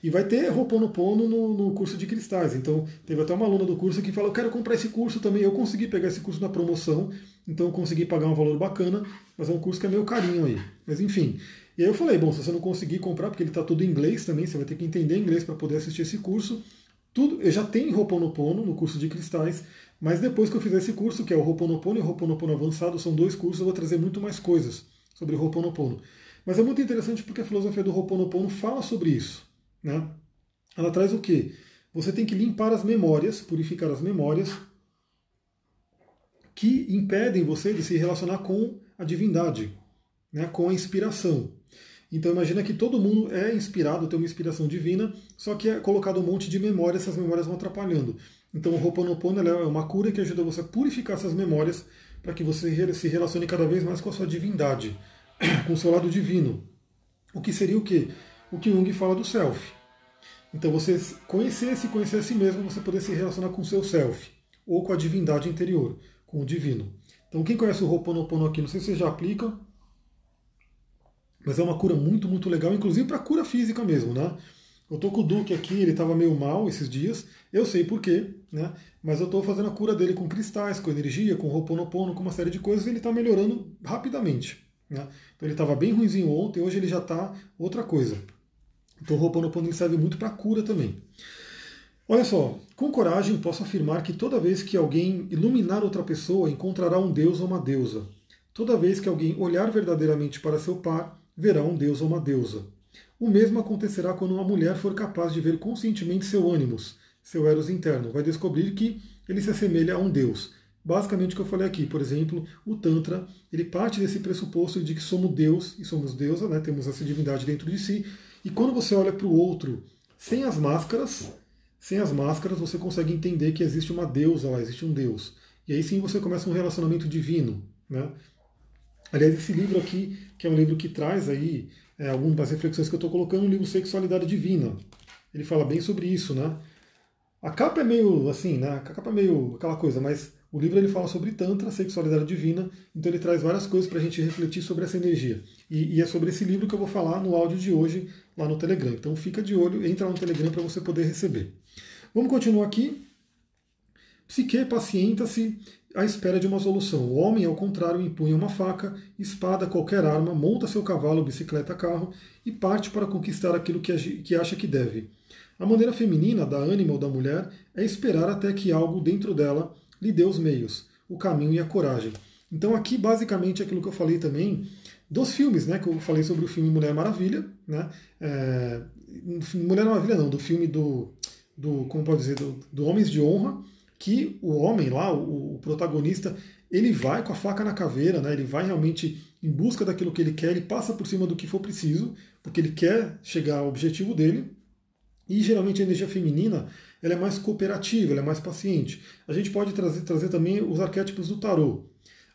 E vai ter Roponopono no, no curso de cristais. Então, teve até uma aluna do curso que falou: Eu quero comprar esse curso também. Eu consegui pegar esse curso na promoção, então eu consegui pagar um valor bacana, mas é um curso que é meio carinho aí. Mas enfim. E aí eu falei: Bom, se você não conseguir comprar, porque ele está tudo em inglês também, você vai ter que entender inglês para poder assistir esse curso. Tudo, eu já tenho Roponopono no curso de cristais, mas depois que eu fizer esse curso, que é o Ho'oponopono e o Ho'oponopono Avançado, são dois cursos, eu vou trazer muito mais coisas sobre o Ho'oponopono. Mas é muito interessante porque a filosofia do Ho'oponopono fala sobre isso. Né? Ela traz o quê? Você tem que limpar as memórias, purificar as memórias que impedem você de se relacionar com a divindade, né? com a inspiração. Então imagina que todo mundo é inspirado, tem uma inspiração divina, só que é colocado um monte de memórias, essas memórias vão atrapalhando. Então o Ho'oponopono é uma cura que ajuda você a purificar essas memórias para que você se relacione cada vez mais com a sua divindade, com o seu lado divino. O que seria o quê? O que Jung fala do self. Então você conhecer-se, conhecer a si mesmo, você poder se relacionar com o seu self, ou com a divindade interior, com o divino. Então quem conhece o Ho'oponopono aqui, não sei se vocês já aplicam, mas é uma cura muito, muito legal, inclusive para cura física mesmo, né? Eu tô com o Duque aqui, ele estava meio mal esses dias, eu sei porquê, né? Mas eu estou fazendo a cura dele com cristais, com energia, com roponopono, com uma série de coisas, e ele está melhorando rapidamente. Né? Então ele estava bem ruimzinho ontem, hoje ele já está outra coisa. Então o Ho'oponopono serve muito para cura também. Olha só, com coragem posso afirmar que toda vez que alguém iluminar outra pessoa, encontrará um deus ou uma deusa. Toda vez que alguém olhar verdadeiramente para seu par, verá um deus ou uma deusa. O mesmo acontecerá quando uma mulher for capaz de ver conscientemente seu ânimos, seu eros interno. Vai descobrir que ele se assemelha a um deus. Basicamente o que eu falei aqui, por exemplo, o Tantra, ele parte desse pressuposto de que somos Deus e somos deusa, né? temos essa divindade dentro de si, e quando você olha para o outro sem as máscaras, sem as máscaras, você consegue entender que existe uma deusa lá, existe um Deus. E aí sim você começa um relacionamento divino. Né? Aliás, esse livro aqui, que é um livro que traz aí é, algumas reflexões que eu estou colocando, no livro Sexualidade Divina. Ele fala bem sobre isso, né? A capa é meio assim, né? A capa é meio aquela coisa, mas o livro ele fala sobre Tantra, sexualidade divina, então ele traz várias coisas para a gente refletir sobre essa energia. E, e, é sobre esse livro que eu vou falar no áudio de hoje lá no Telegram. Então fica de olho, entra no Telegram para você poder receber. Vamos continuar aqui. Psique pacienta-se à espera de uma solução. O homem, ao contrário, empunha uma faca, espada, qualquer arma, monta seu cavalo, bicicleta, carro e parte para conquistar aquilo que acha que deve. A maneira feminina da ânima ou da mulher é esperar até que algo dentro dela lhe dê os meios, o caminho e a coragem. Então aqui basicamente é aquilo que eu falei também dos filmes, né? Que eu falei sobre o filme Mulher Maravilha, né? É, Mulher Maravilha não, do filme do do, como pode dizer, do, do Homens de Honra, que o homem lá, o, o, protagonista, ele vai com a faca na caveira, né? ele vai realmente em busca daquilo que ele quer, ele passa por cima do que for preciso, porque ele quer chegar ao objetivo dele. E geralmente a energia feminina ela é mais cooperativa, ela é mais paciente. A gente pode trazer, trazer também os arquétipos do tarô.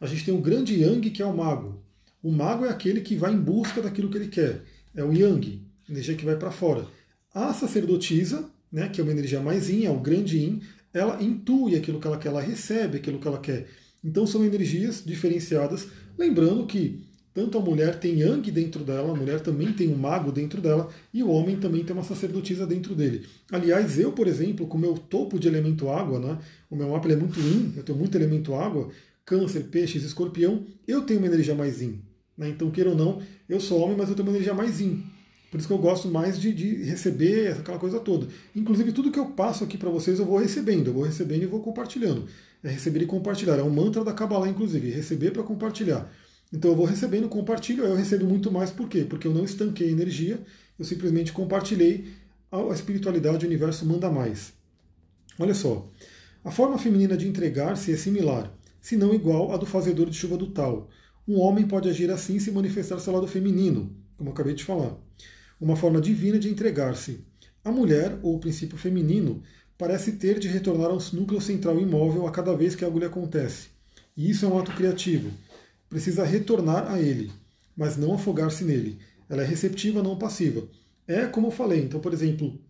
A gente tem o grande Yang, que é o mago. O mago é aquele que vai em busca daquilo que ele quer. É o Yang, energia que vai para fora. A sacerdotisa, né, que é uma energia mais yin, é o grande yin, ela intui aquilo que ela quer, ela recebe aquilo que ela quer. Então são energias diferenciadas, lembrando que tanto a mulher tem yang dentro dela, a mulher também tem um mago dentro dela, e o homem também tem uma sacerdotisa dentro dele. Aliás, eu, por exemplo, com o meu topo de elemento água, né, o meu mapa é muito yin, eu tenho muito elemento água, câncer, peixes, escorpião, eu tenho uma energia mais yin. Né, então, queira ou não, eu sou homem, mas eu tenho uma energia mais yin. Por isso que eu gosto mais de, de receber aquela coisa toda. Inclusive, tudo que eu passo aqui para vocês eu vou recebendo, eu vou recebendo e vou compartilhando. É receber e compartilhar. É um mantra da Kabbalah, inclusive, receber para compartilhar. Então eu vou recebendo, compartilho, eu recebo muito mais, por quê? Porque eu não estanquei energia, eu simplesmente compartilhei a espiritualidade, o universo manda mais. Olha só, a forma feminina de entregar-se é similar, se não igual à do fazedor de chuva do tal. Um homem pode agir assim e se manifestar seu lado feminino, como eu acabei de falar uma forma divina de entregar-se. A mulher, ou o princípio feminino, parece ter de retornar ao núcleo central imóvel a cada vez que algo lhe acontece. E isso é um ato criativo. Precisa retornar a ele, mas não afogar-se nele. Ela é receptiva, não passiva. É como eu falei. Então, por exemplo,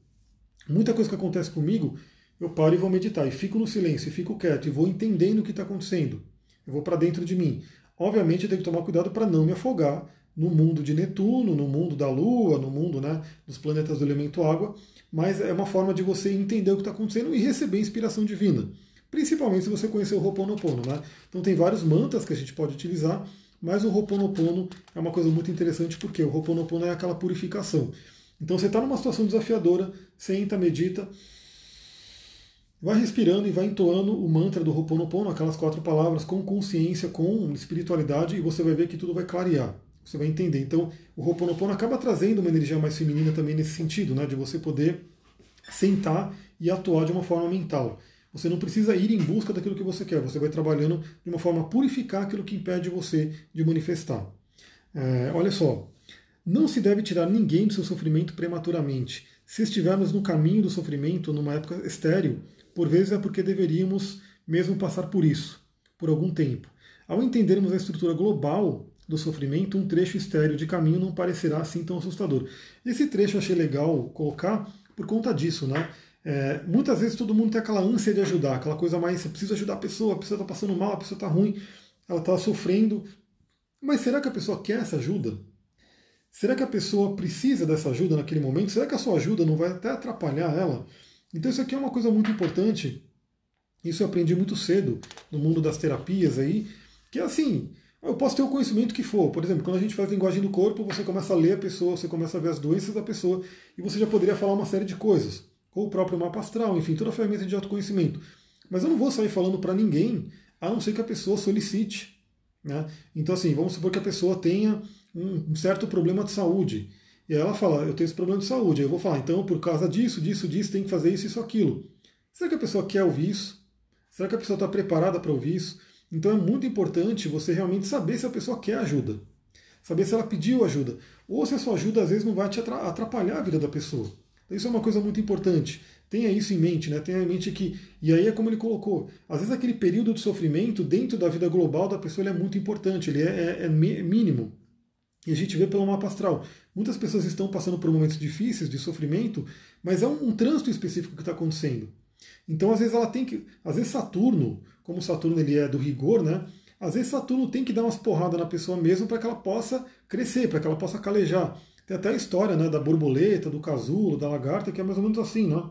muita coisa que acontece comigo, eu paro e vou meditar, e fico no silêncio, e fico quieto, e vou entendendo o que está acontecendo. Eu vou para dentro de mim. Obviamente, eu tenho que tomar cuidado para não me afogar, no mundo de Netuno, no mundo da Lua, no mundo né, dos planetas do elemento água, mas é uma forma de você entender o que está acontecendo e receber inspiração divina. Principalmente se você conhecer o Ho'oponopono. Né? Então tem vários mantras que a gente pode utilizar, mas o Ho'oponopono é uma coisa muito interessante porque o Ho'oponopono é aquela purificação. Então você está numa situação desafiadora, senta, medita, vai respirando e vai entoando o mantra do Ho'oponopono, aquelas quatro palavras, com consciência, com espiritualidade, e você vai ver que tudo vai clarear você vai entender. Então, o Ho'oponopono acaba trazendo uma energia mais feminina também nesse sentido, né, de você poder sentar e atuar de uma forma mental. Você não precisa ir em busca daquilo que você quer, você vai trabalhando de uma forma a purificar aquilo que impede você de manifestar. É, olha só, não se deve tirar ninguém do seu sofrimento prematuramente. Se estivermos no caminho do sofrimento, numa época estéril, por vezes é porque deveríamos mesmo passar por isso, por algum tempo. Ao entendermos a estrutura global do sofrimento, um trecho estéreo de caminho não parecerá assim tão assustador. Esse trecho eu achei legal colocar por conta disso, né? É, muitas vezes todo mundo tem aquela ânsia de ajudar, aquela coisa mais, você precisa ajudar a pessoa, a pessoa está passando mal, a pessoa está ruim, ela está sofrendo. Mas será que a pessoa quer essa ajuda? Será que a pessoa precisa dessa ajuda naquele momento? Será que a sua ajuda não vai até atrapalhar ela? Então isso aqui é uma coisa muito importante. Isso eu aprendi muito cedo no mundo das terapias aí, que é assim, Eu posso ter o conhecimento que for. Por exemplo, quando a gente faz linguagem do corpo, você começa a ler a pessoa, você começa a ver as doenças da pessoa e você já poderia falar uma série de coisas. Ou o próprio mapa astral, enfim, toda a ferramenta de autoconhecimento. Mas eu não vou sair falando para ninguém, a não ser que a pessoa solicite. Né? Então, assim, vamos supor que a pessoa tenha um certo problema de saúde. E ela fala, eu tenho esse problema de saúde. Eu vou falar, então, por causa disso, disso, disso, tem que fazer isso, isso, aquilo. Será que a pessoa quer ouvir isso? Será que a pessoa está preparada para ouvir isso? Então é muito importante você realmente saber se a pessoa quer ajuda. Saber se ela pediu ajuda. Ou se a sua ajuda às vezes não vai te atrapalhar a vida da pessoa. Isso é uma coisa muito importante. Tenha isso em mente, né? Tenha em mente que. E aí é como ele colocou. Às vezes aquele período de sofrimento dentro da vida global da pessoa é muito importante, ele é, é, é mínimo. E a gente vê pelo mapa astral. Muitas pessoas estão passando por momentos difíceis de sofrimento, mas é um, um trânsito específico que está acontecendo. Então, às vezes, ela tem que. Às vezes, Saturno, como Saturno ele é do rigor, né? Às vezes, Saturno tem que dar umas porradas na pessoa mesmo para que ela possa crescer, para que ela possa calejar. Tem até a história né, da borboleta, do casulo, da lagarta, que é mais ou menos assim, né?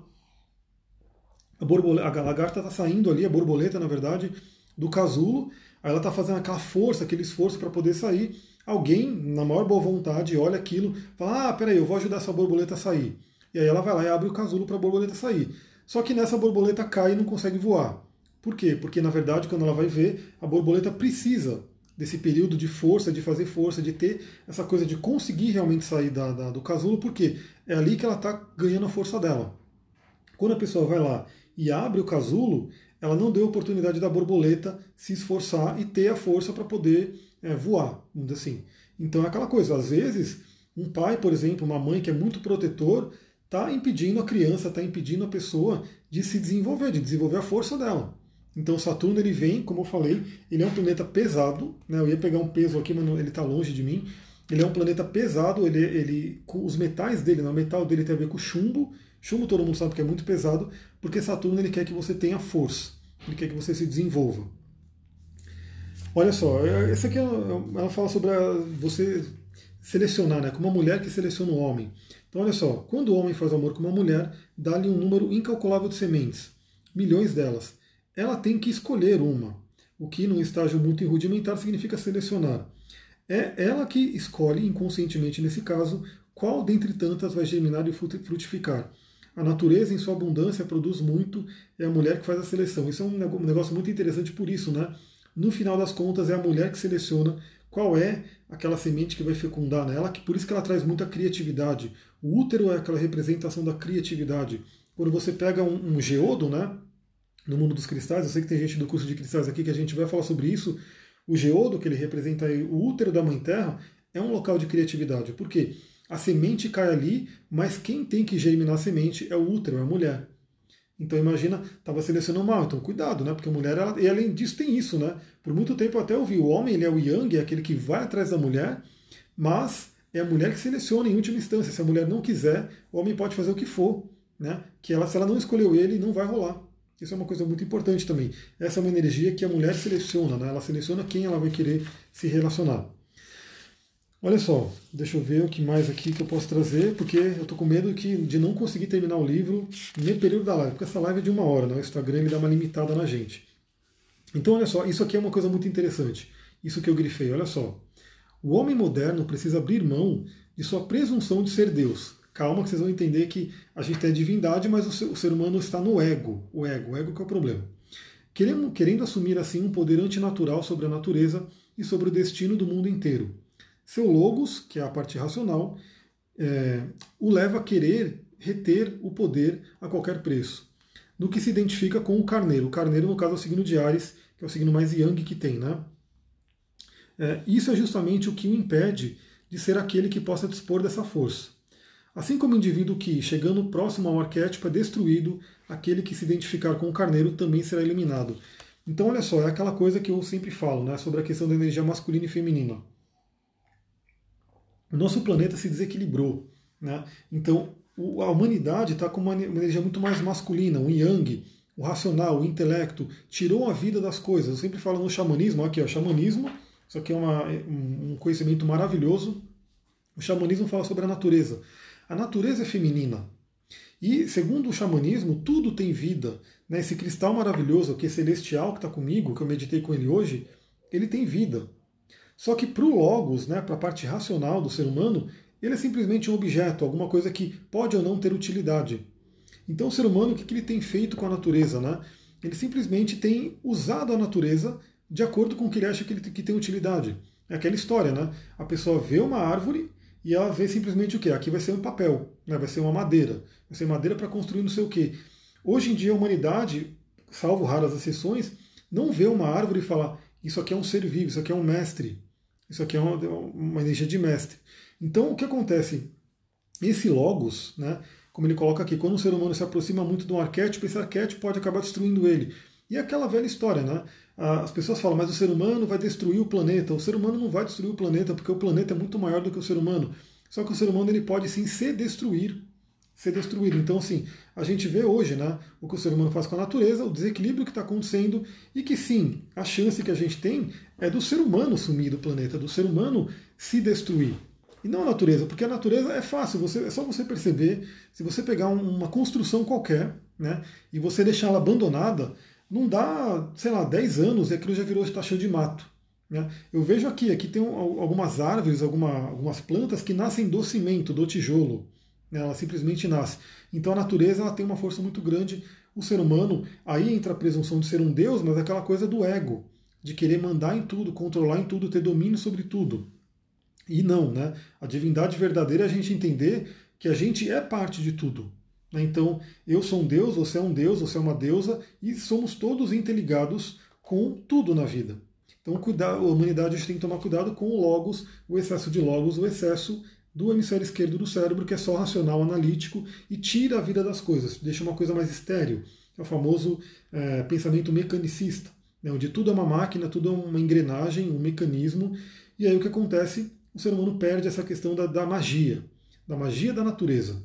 A, borboleta, a lagarta está saindo ali, a borboleta, na verdade, do casulo, aí ela está fazendo aquela força, aquele esforço para poder sair. Alguém, na maior boa vontade, olha aquilo, fala: Ah, peraí, eu vou ajudar essa borboleta a sair. E aí ela vai lá e abre o casulo para a borboleta sair. Só que nessa borboleta cai e não consegue voar. Por quê? Porque na verdade, quando ela vai ver, a borboleta precisa desse período de força, de fazer força, de ter essa coisa de conseguir realmente sair da, da, do casulo, porque é ali que ela está ganhando a força dela. Quando a pessoa vai lá e abre o casulo, ela não deu a oportunidade da borboleta se esforçar e ter a força para poder é, voar, assim. Então é aquela coisa, às vezes, um pai, por exemplo, uma mãe que é muito protetor, está impedindo a criança, está impedindo a pessoa de se desenvolver, de desenvolver a força dela. Então Saturno ele vem, como eu falei, ele é um planeta pesado, né? eu ia pegar um peso aqui, mas ele está longe de mim. Ele é um planeta pesado, ele, ele, os metais dele, né? o metal dele tem a ver com chumbo. Chumbo todo mundo sabe que é muito pesado, porque Saturno ele quer que você tenha força, ele quer que você se desenvolva. Olha só, é, essa aqui é ela fala sobre você selecionar, né? Como uma mulher que seleciona o homem. Então, olha só, quando o homem faz amor com uma mulher, dá-lhe um número incalculável de sementes, milhões delas. Ela tem que escolher uma, o que, num estágio muito rudimentar, significa selecionar. É ela que escolhe, inconscientemente nesse caso, qual dentre tantas vai germinar e frutificar. A natureza, em sua abundância, produz muito, é a mulher que faz a seleção. Isso é um negócio muito interessante por isso, né? No final das contas, é a mulher que seleciona qual é aquela semente que vai fecundar nela, que por isso que ela traz muita criatividade. O útero é aquela representação da criatividade. Quando você pega um, um geodo, né, no mundo dos cristais, eu sei que tem gente do curso de cristais aqui que a gente vai falar sobre isso. O geodo, que ele representa o útero da Mãe Terra, é um local de criatividade. Por quê? A semente cai ali, mas quem tem que germinar a semente é o útero, é a mulher. Então imagina, estava selecionando mal, então cuidado, né? Porque a mulher, ela, e além disso, tem isso, né? Por muito tempo eu até ouvi, o homem ele é o yang, é aquele que vai atrás da mulher, mas é a mulher que seleciona em última instância. Se a mulher não quiser, o homem pode fazer o que for, né? Que ela, se ela não escolheu ele, não vai rolar. Isso é uma coisa muito importante também. Essa é uma energia que a mulher seleciona, né? Ela seleciona quem ela vai querer se relacionar. Olha só, deixa eu ver o que mais aqui que eu posso trazer, porque eu estou com medo que, de não conseguir terminar o livro no período da live, porque essa live é de uma hora, né? o Instagram ele dá uma limitada na gente. Então, olha só, isso aqui é uma coisa muito interessante. Isso que eu grifei, olha só. O homem moderno precisa abrir mão de sua presunção de ser Deus. Calma que vocês vão entender que a gente tem a divindade, mas o ser humano está no ego. O ego, o ego que é o problema. Querendo, querendo assumir assim um poder antinatural sobre a natureza e sobre o destino do mundo inteiro. Seu logos, que é a parte racional, é, o leva a querer reter o poder a qualquer preço. No que se identifica com o carneiro. O carneiro, no caso, é o signo de Ares, que é o signo mais yang que tem. Né? É, isso é justamente o que o impede de ser aquele que possa dispor dessa força. Assim como o indivíduo que, chegando próximo ao arquétipo, é destruído, aquele que se identificar com o carneiro também será eliminado. Então, olha só, é aquela coisa que eu sempre falo né, sobre a questão da energia masculina e feminina o nosso planeta se desequilibrou. Né? Então, a humanidade está com uma energia muito mais masculina, o yang, o racional, o intelecto, tirou a vida das coisas. Eu sempre falo no xamanismo, aqui, ó, xamanismo, isso aqui é uma, um conhecimento maravilhoso. O xamanismo fala sobre a natureza. A natureza é feminina. E, segundo o xamanismo, tudo tem vida. Né? Esse cristal maravilhoso, que é celestial, que está comigo, que eu meditei com ele hoje, ele tem vida. Só que para o Logos, né, para a parte racional do ser humano, ele é simplesmente um objeto, alguma coisa que pode ou não ter utilidade. Então o ser humano, o que ele tem feito com a natureza? Né? Ele simplesmente tem usado a natureza de acordo com o que ele acha que, ele, que tem utilidade. É aquela história, né? A pessoa vê uma árvore e ela vê simplesmente o quê? Aqui vai ser um papel, né? vai ser uma madeira, vai ser madeira para construir não sei o quê. Hoje em dia a humanidade, salvo raras exceções, não vê uma árvore e fala isso aqui é um ser vivo, isso aqui é um mestre, isso aqui é uma, uma energia de mestre. Então, o que acontece? Esse logos, né, como ele coloca aqui, quando o ser humano se aproxima muito de um arquétipo, esse arquétipo pode acabar destruindo ele. E é aquela velha história, né? As pessoas falam, mas o ser humano vai destruir o planeta. O ser humano não vai destruir o planeta, porque o planeta é muito maior do que o ser humano. Só que o ser humano ele pode sim se destruir. Ser destruído. Então, assim, a gente vê hoje né, o que o ser humano faz com a natureza, o desequilíbrio que está acontecendo, e que sim, a chance que a gente tem é do ser humano sumir do planeta, do ser humano se destruir. E não a natureza, porque a natureza é fácil, você, é só você perceber, se você pegar uma construção qualquer né, e você deixar ela abandonada, não dá, sei lá, 10 anos e aquilo já virou está cheio de mato. Né? Eu vejo aqui, aqui tem algumas árvores, alguma, algumas plantas que nascem do cimento, do tijolo. Né? Ela simplesmente nasce. Então a natureza ela tem uma força muito grande. O ser humano, aí entra a presunção de ser um Deus, mas é aquela coisa do ego, de querer mandar em tudo, controlar em tudo, ter domínio sobre tudo. E não, né? A divindade verdadeira é a gente entender que a gente é parte de tudo. Né? Então, eu sou um Deus, você é um Deus, você é uma deusa, e somos todos interligados com tudo na vida. Então, a humanidade a gente tem que tomar cuidado com o logos, o excesso de logos, o excesso do hemisfério esquerdo do cérebro, que é só racional, analítico, e tira a vida das coisas, deixa uma coisa mais estéril. É o famoso é, pensamento mecanicista, né? onde tudo é uma máquina, tudo é uma engrenagem, um mecanismo, e aí o que acontece? o ser humano perde essa questão da, da magia, da magia da natureza.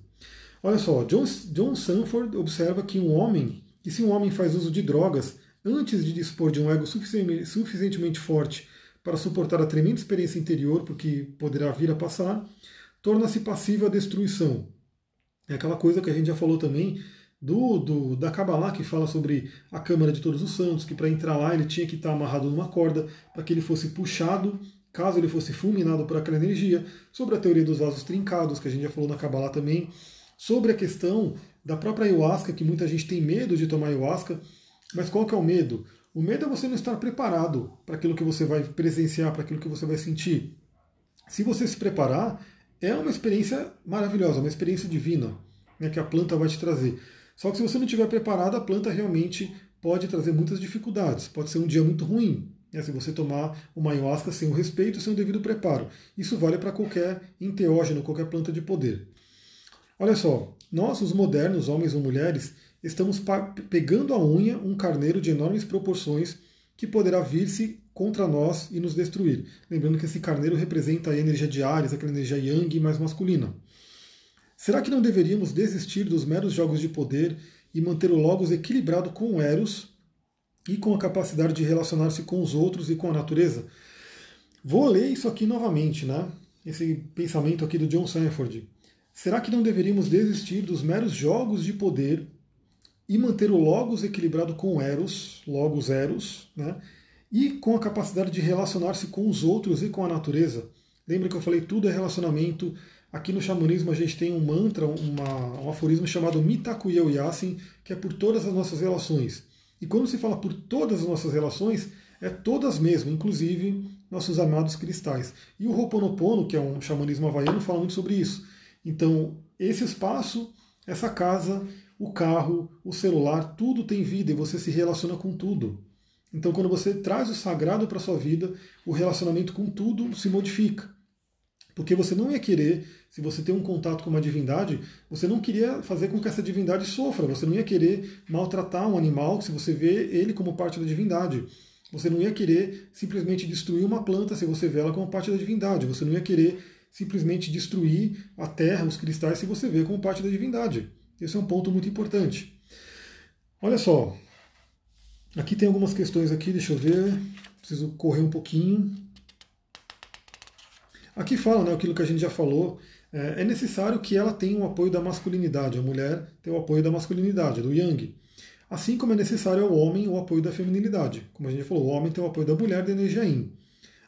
Olha só, John, John Sanford observa que um homem, que se um homem faz uso de drogas antes de dispor de um ego suficientemente forte para suportar a tremenda experiência interior, porque poderá vir a passar, torna-se passivo à destruição. É aquela coisa que a gente já falou também do, do da Kabbalah, que fala sobre a Câmara de Todos os Santos, que para entrar lá ele tinha que estar amarrado numa corda para que ele fosse puxado caso ele fosse fulminado por aquela energia, sobre a teoria dos vasos trincados, que a gente já falou na Kabbalah também, sobre a questão da própria ayahuasca, que muita gente tem medo de tomar ayahuasca, mas qual que é o medo? O medo é você não estar preparado para aquilo que você vai presenciar, para aquilo que você vai sentir. Se você se preparar, é uma experiência maravilhosa, uma experiência divina né, que a planta vai te trazer. Só que se você não estiver preparado, a planta realmente pode trazer muitas dificuldades. Pode ser um dia muito ruim, é, se você tomar uma ayahuasca sem o respeito, sem o devido preparo. Isso vale para qualquer enteógeno, qualquer planta de poder. Olha só, nós, os modernos, homens ou mulheres, estamos pegando a unha um carneiro de enormes proporções que poderá vir-se contra nós e nos destruir. Lembrando que esse carneiro representa a energia de Ares, aquela energia yang mais masculina. Será que não deveríamos desistir dos meros jogos de poder e manter o Logos equilibrado com o Eros, e com a capacidade de relacionar-se com os outros e com a natureza. Vou ler isso aqui novamente, né? Esse pensamento aqui do John Sanford. Será que não deveríamos desistir dos meros jogos de poder e manter o Logos equilibrado com o Eros, Logos Eros, né? E com a capacidade de relacionar-se com os outros e com a natureza? Lembra que eu falei tudo é relacionamento. Aqui no xamanismo a gente tem um mantra, uma, um aforismo chamado Mitakuyo Yasin, que é por todas as nossas relações. E quando se fala por todas as nossas relações, é todas mesmo, inclusive nossos amados cristais. E o Ho'oponopono, que é um xamanismo havaiano, fala muito sobre isso. Então, esse espaço, essa casa, o carro, o celular, tudo tem vida e você se relaciona com tudo. Então, quando você traz o sagrado para a sua vida, o relacionamento com tudo se modifica. Porque você não ia querer, se você tem um contato com uma divindade, você não queria fazer com que essa divindade sofra, você não ia querer maltratar um animal se você vê ele como parte da divindade. Você não ia querer simplesmente destruir uma planta se você vê ela como parte da divindade. Você não ia querer simplesmente destruir a terra, os cristais, se você vê como parte da divindade. Esse é um ponto muito importante. Olha só, aqui tem algumas questões aqui, deixa eu ver, preciso correr um pouquinho. Aqui fala né, aquilo que a gente já falou. É, é necessário que ela tenha o apoio da masculinidade, a mulher tem o apoio da masculinidade, do yang. Assim como é necessário ao homem o apoio da feminilidade. Como a gente falou, o homem tem o apoio da mulher da energia yin.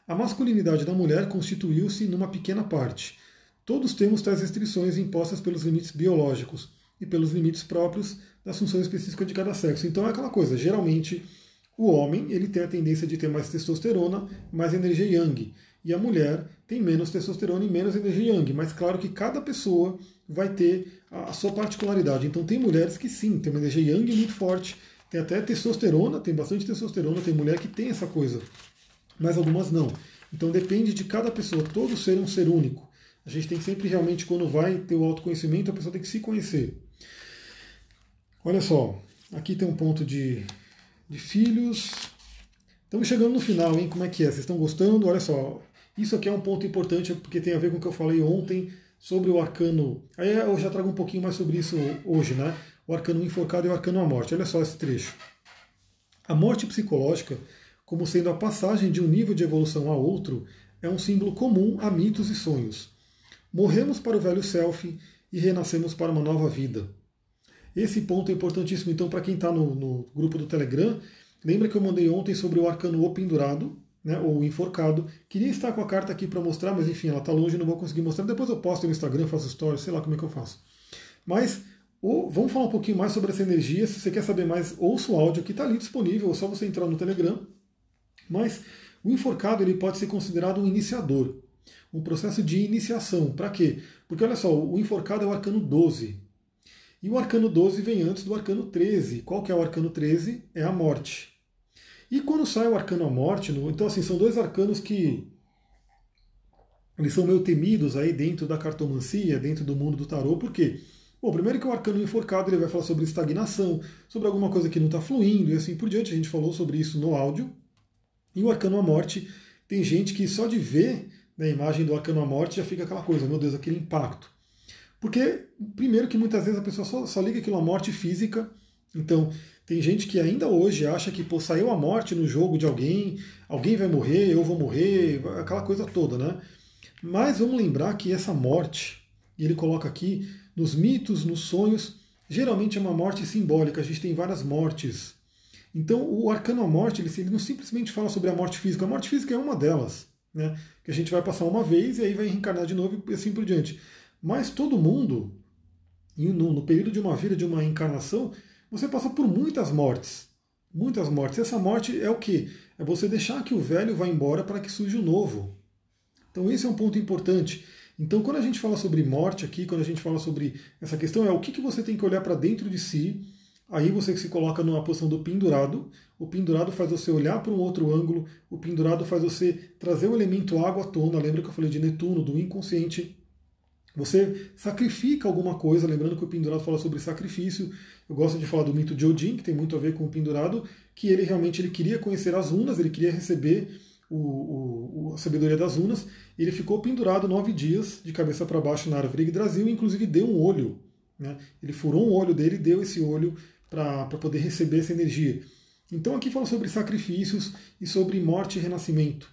A masculinidade da mulher constituiu-se numa pequena parte. Todos temos tais restrições impostas pelos limites biológicos e pelos limites próprios das funções específicas de cada sexo. Então é aquela coisa, geralmente o homem ele tem a tendência de ter mais testosterona, mais energia yang, e a mulher tem menos testosterona e menos energia yang, mas claro que cada pessoa vai ter a sua particularidade. Então tem mulheres que sim, tem uma energia yang muito forte, tem até testosterona, tem bastante testosterona, tem mulher que tem essa coisa, mas algumas não. Então depende de cada pessoa, todo ser é um ser único. A gente tem sempre realmente, quando vai ter o autoconhecimento, a pessoa tem que se conhecer. Olha só, aqui tem um ponto de, de filhos. Estamos chegando no final, hein? Como é que é? Vocês estão gostando? Olha só, isso aqui é um ponto importante porque tem a ver com o que eu falei ontem sobre o arcano. Aí eu já trago um pouquinho mais sobre isso hoje, né? O arcano enforcado e o arcano à morte. Olha só esse trecho. A morte psicológica, como sendo a passagem de um nível de evolução a outro, é um símbolo comum a mitos e sonhos. Morremos para o velho self e renascemos para uma nova vida. Esse ponto é importantíssimo, então, para quem está no, no, grupo do Telegram. Lembra que eu mandei ontem sobre o arcano O Pendurado, né, ou Enforcado. Queria estar com a carta aqui para mostrar, mas enfim, ela está longe, não vou conseguir mostrar. Depois eu posto no Instagram, faço stories, sei lá como é que eu faço. Mas ou, vamos falar um pouquinho mais sobre essa energia. Se você quer saber mais, ouça o áudio que está ali disponível, é só você entrar no Telegram. Mas o enforcado ele pode ser considerado um iniciador um processo de iniciação. Para quê? Porque olha só, o enforcado é o arcano 12. E o arcano 12 vem antes do arcano 13. Qual que é o arcano 13? É a morte. E quando sai o arcano a morte, então assim, são dois arcanos que eles são meio temidos aí dentro da cartomancia, dentro do mundo do tarô, por quê? Bom, primeiro que o arcano enforcado ele vai falar sobre estagnação, sobre alguma coisa que não está fluindo e assim por diante. A gente falou sobre isso no áudio. E o arcano a morte, tem gente que só de ver né, a imagem do arcano à morte já fica aquela coisa, meu Deus, aquele impacto. Porque, primeiro, que muitas vezes a pessoa só, só liga aquilo à morte física. Então, tem gente que ainda hoje acha que pô, saiu a morte no jogo de alguém, alguém vai morrer, eu vou morrer, aquela coisa toda, né? Mas vamos lembrar que essa morte, e ele coloca aqui, nos mitos, nos sonhos, geralmente é uma morte simbólica, a gente tem várias mortes. Então, o arcano à morte, ele, ele não simplesmente fala sobre a morte física, a morte física é uma delas né? que a gente vai passar uma vez e aí vai reencarnar de novo e assim por diante. Mas todo mundo, no, período de uma vida, de uma encarnação, você passa por muitas mortes. Muitas mortes. E essa morte é o que? É você deixar que o velho vá embora para que surja o novo. Então esse é um ponto importante. Então quando a gente fala sobre morte aqui, quando a gente fala sobre essa questão, é o que, que você tem que olhar para dentro de si Aí você se coloca numa posição do pendurado. O pendurado faz você olhar para um outro ângulo. O pendurado faz você trazer o elemento água à tona. Lembra que eu falei de Netuno, do inconsciente. Você sacrifica alguma coisa, lembrando que o pendurado fala sobre sacrifício. Eu gosto de falar do mito de Odin, que tem muito a ver com o pendurado, que ele realmente ele queria conhecer as runas, ele queria receber o, o, a sabedoria das runas. Ele ficou pendurado nove dias, de cabeça para baixo na árvore Yggdrasil, e inclusive deu um olho. Né? Ele furou um olho dele e deu esse olho para poder receber essa energia. Então aqui fala sobre sacrifícios e sobre morte e renascimento.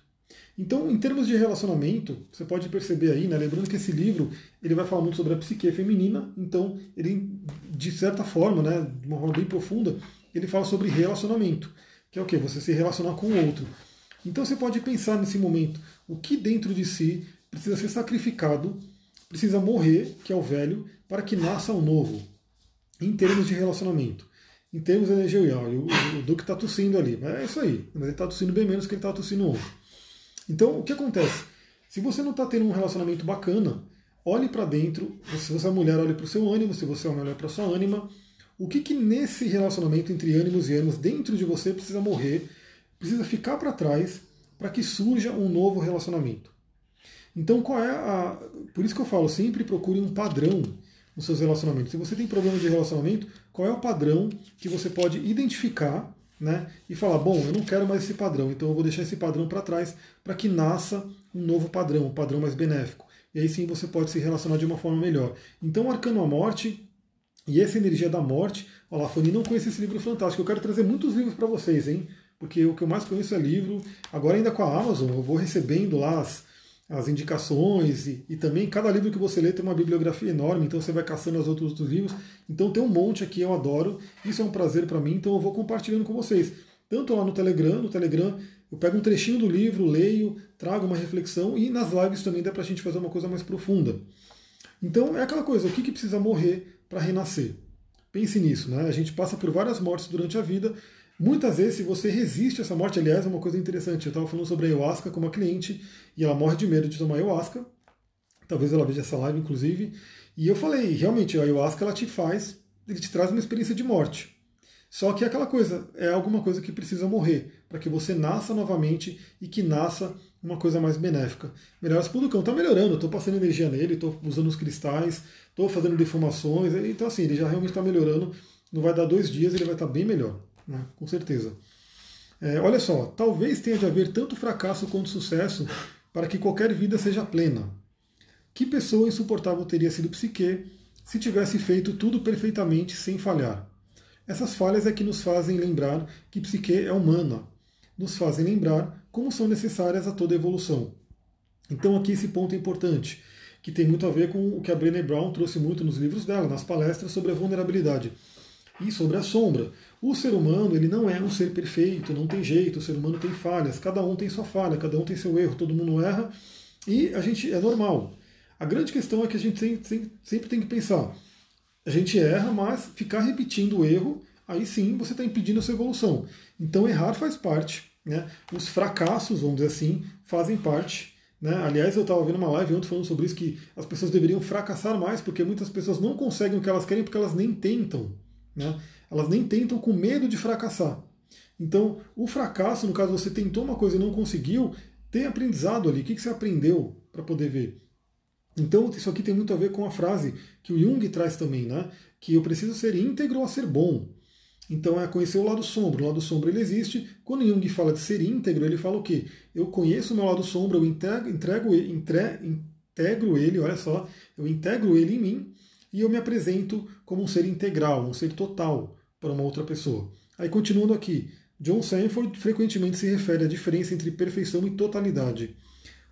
Então, em termos de relacionamento, você pode perceber aí, né, lembrando que esse livro ele vai falar muito sobre a psique feminina, então ele, de certa forma, né, de uma forma bem profunda, ele fala sobre relacionamento, que é o que? Você se relacionar com o outro. Então você pode pensar nesse momento, o que dentro de si precisa ser sacrificado, precisa morrer, que é o velho, para que nasça o novo, em termos de relacionamento em termos energetial. O, o, o Duque está tossindo ali. É isso aí. Mas ele está tossindo bem menos que ele está tossindo hoje. Então, o que acontece? Se você não está tendo um relacionamento bacana, olhe para dentro. Se você é mulher, olhe para o seu ânimo. Se você é homem, olhe para a sua ânima. O que, que nesse relacionamento entre ânimos e ânimos dentro de você precisa morrer, precisa ficar para trás para que surja um novo relacionamento? Então, qual é a. Por isso que eu falo, sempre procure um padrão nos seus relacionamentos. Se você tem problema de relacionamento, qual é o padrão que você pode identificar né, e falar, bom, eu não quero mais esse padrão, então eu vou deixar esse padrão para trás para que nasça um novo padrão, um padrão mais benéfico. E aí sim você pode se relacionar de uma forma melhor. Então, Arcano a Morte e essa energia da morte, olha lá, Fani não conhece esse livro fantástico. Eu quero trazer muitos livros para vocês, hein? Porque o que eu mais conheço é livro. Agora, ainda com a Amazon, eu vou recebendo lá as, as indicações e, e, também cada livro que você lê tem uma bibliografia enorme, então você vai caçando os outros, outros livros. Então tem um monte aqui, eu adoro. Isso é um prazer para mim, então eu vou compartilhando com vocês. tanto lá no Telegram, no Telegram eu pego um trechinho do livro, leio, trago uma reflexão e nas lives também dá para a gente fazer uma coisa mais profunda. Então é aquela coisa, o que, que precisa morrer para renascer? Pense nisso, né? A gente passa por várias mortes durante a vida. Muitas vezes, se você resiste a essa morte, aliás, é uma coisa interessante. Eu estava falando sobre a ayahuasca com uma cliente e ela morre de medo de tomar ayahuasca. Talvez ela veja essa live, inclusive. E eu falei, realmente, a ayahuasca ela te faz, ele te traz uma experiência de morte. Só que é aquela coisa, é alguma coisa que precisa morrer, para que você nasça novamente e que nasça uma coisa mais benéfica. Melhoras para o cão está melhorando, estou passando energia nele, estou usando os cristais, estou fazendo defumações, então assim, ele já realmente está melhorando. Não vai dar dois dias, ele vai estar tá bem melhor, né? com certeza. É, olha só, talvez tenha de haver tanto fracasso quanto sucesso para que qualquer vida seja plena. Que pessoa insuportável teria sido Psique se tivesse feito tudo perfeitamente sem falhar? Essas falhas é que nos fazem lembrar que psique é humana, nos fazem lembrar como são necessárias a toda evolução. Então aqui esse ponto é importante, que tem muito a ver com o que a Brené Brown trouxe muito nos livros dela, nas palestras sobre a vulnerabilidade e sobre a sombra. O ser humano ele não é um ser perfeito, não tem jeito, o ser humano tem falhas, cada um tem sua falha, cada um tem seu erro, todo mundo erra e a gente é normal. A grande questão é que a gente sempre tem que pensar, a gente erra, mas ficar repetindo o erro, aí sim você está impedindo a sua evolução. Então errar faz parte. Né? Os fracassos, vamos dizer assim, fazem parte. Né? Aliás, eu estava vendo uma live ontem falando sobre isso, que as pessoas deveriam fracassar mais, porque muitas pessoas não conseguem o que elas querem porque elas nem tentam. Né? Elas nem tentam com medo de fracassar. Então, o fracasso, no caso, você tentou uma coisa e não conseguiu, tem aprendizado ali. O que você aprendeu para poder ver? Então, isso aqui tem muito a ver com a frase que o Jung traz também, né? Que eu preciso ser íntegro a ser bom. Então, é conhecer o lado sombra. O lado sombra ele existe. Quando Jung fala de ser íntegro, ele fala o quê? Eu conheço o meu lado sombra, eu integro, entrego, entre, integro ele, olha só, eu integro ele em mim e eu me apresento como um ser integral, um ser total para uma outra pessoa. Aí, continuando aqui, John Sanford frequentemente se refere à diferença entre perfeição e totalidade.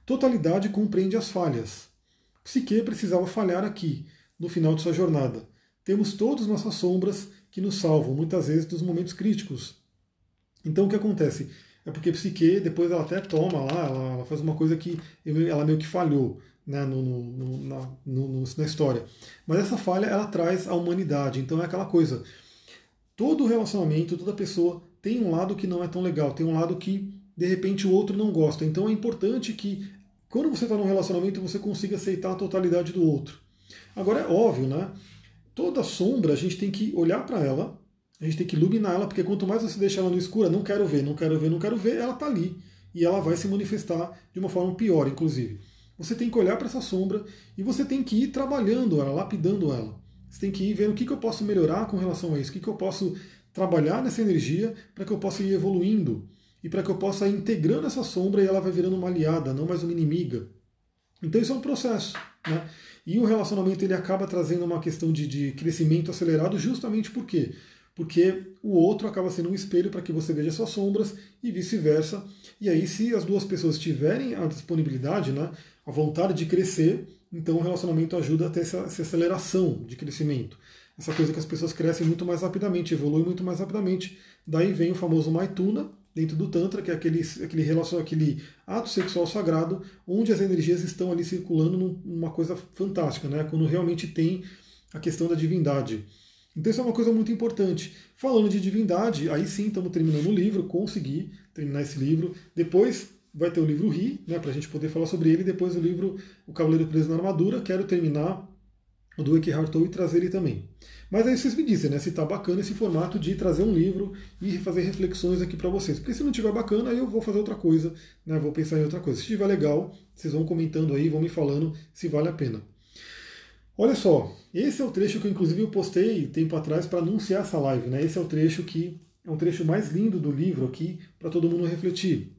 Totalidade compreende as falhas. Psique precisava falhar aqui, no final de sua jornada. Temos todas nossas sombras que nos salvam, muitas vezes, dos momentos críticos. Então o que acontece? É porque Psique, depois ela até toma lá, ela, faz uma coisa que ela meio que falhou né, no, no, na, no, na história. Mas essa falha ela traz a humanidade. Então é aquela coisa. Todo relacionamento, toda pessoa tem um lado que não é tão legal, tem um lado que de repente o outro não gosta. Então é importante que quando você está num relacionamento, você consiga aceitar a totalidade do outro. Agora é óbvio, né? Toda sombra a gente tem que olhar para ela, a gente tem que iluminar ela, porque quanto mais você deixa ela no escuro, não quero ver, não quero ver, não quero ver, ela está ali. E ela vai se manifestar de uma forma pior, inclusive. Você tem que olhar para essa sombra e você tem que ir trabalhando ela, lapidando ela. Você tem que ir vendo o que, que eu posso melhorar com relação a isso, o que, que eu posso trabalhar nessa energia para que eu possa ir evoluindo e para que eu possa ir integrando essa sombra e ela vai virando uma aliada, não mais uma inimiga. Então isso é um processo. Né? E o relacionamento ele acaba trazendo uma questão de, de crescimento acelerado justamente por quê? Porque o outro acaba sendo um espelho para que você veja suas sombras e vice-versa. E aí, se as duas pessoas tiverem a disponibilidade, né, a vontade de crescer, então o relacionamento ajuda a ter essa, essa aceleração de crescimento. Essa coisa que as pessoas crescem muito mais rapidamente, evoluem muito mais rapidamente. Daí vem o famoso Maituna, dentro do Tantra, que é aquele, aquele, aquele ato sexual sagrado, onde as energias estão ali circulando numa coisa fantástica, né? quando realmente tem a questão da divindade. Então isso é uma coisa muito importante. Falando de divindade, aí sim estamos terminando o livro, consegui terminar esse livro. Depois vai ter o livro Ri, né, para a gente poder falar sobre ele. Depois o livro O Cavaleiro Preso na Armadura. Quero terminar o do Eckhart Tolle e trazer ele também. Mas aí vocês me dizem, né, se tá bacana esse formato de trazer um livro e fazer reflexões aqui para vocês. Porque se não tiver bacana, aí eu vou fazer outra coisa, né, vou pensar em outra coisa. Se tiver legal, vocês vão comentando aí, vão me falando se vale a pena. Olha só, esse é o trecho que inclusive eu postei tempo atrás para anunciar essa live, né? Esse é o trecho que é um trecho mais lindo do livro aqui para todo mundo refletir.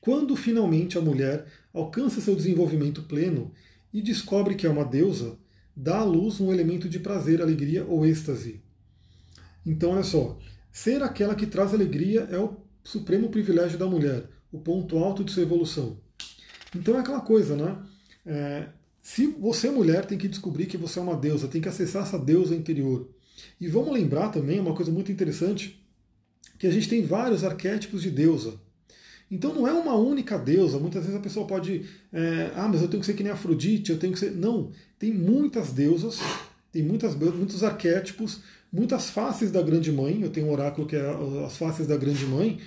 Quando finalmente a mulher alcança seu desenvolvimento pleno e descobre que é uma deusa, dá à luz um elemento de prazer, alegria ou êxtase. Então, olha só, ser aquela que traz alegria é o supremo privilégio da mulher, o ponto alto de sua evolução. Então é aquela coisa, né? É, se você é mulher, tem que descobrir que você é uma deusa, tem que acessar essa deusa interior. E vamos lembrar também uma coisa muito interessante. que a gente tem vários arquétipos de deusa. Então não é uma única deusa. Muitas vezes a pessoa pode, é, ah, mas eu tenho que ser que nem Afrodite, eu tenho que ser. Não, tem muitas deusas, tem muitas, muitos arquétipos, muitas faces da Grande Mãe. Eu tenho um oráculo que é as faces da Grande Mãe.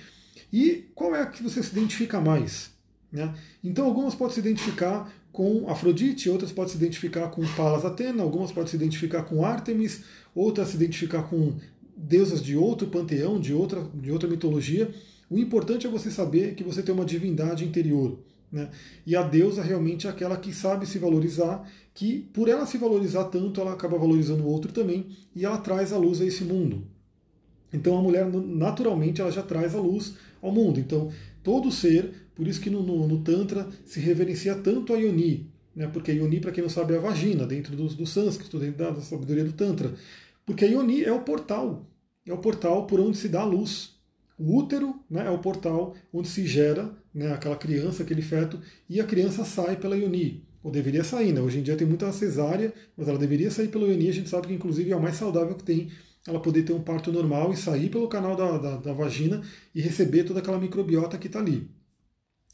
E qual é a que você se identifica mais? Né? Então algumas podem se identificar com Afrodite, outras podem se identificar com Palas Atena, algumas podem se identificar com Artemis, outras se identificar com deusas de outro panteão, de outra, de outra mitologia. O importante é você saber que você tem uma divindade interior. Né? E a deusa realmente é aquela que sabe se valorizar, que por ela se valorizar tanto, ela acaba valorizando o outro também, e ela traz a luz a esse mundo. Então a mulher, naturalmente, ela já traz a luz ao mundo. Então, todo ser, por isso que no, no, no Tantra se reverencia tanto a Yoni, né? porque Yoni, para quem não sabe, é a vagina, dentro do, do sânscrito, dentro da, da sabedoria do Tantra. Porque a Yoni é o portal, é o portal por onde se dá a luz. O útero né, é o portal onde se gera né, aquela criança, aquele feto, e a criança sai pela Yoni. Ou deveria sair, né? Hoje em dia tem muita cesárea, mas ela deveria sair pela Yoni. A gente sabe que, inclusive, é a mais saudável que tem ela poder ter um parto normal e sair pelo canal da, da, da vagina e receber toda aquela microbiota que está ali.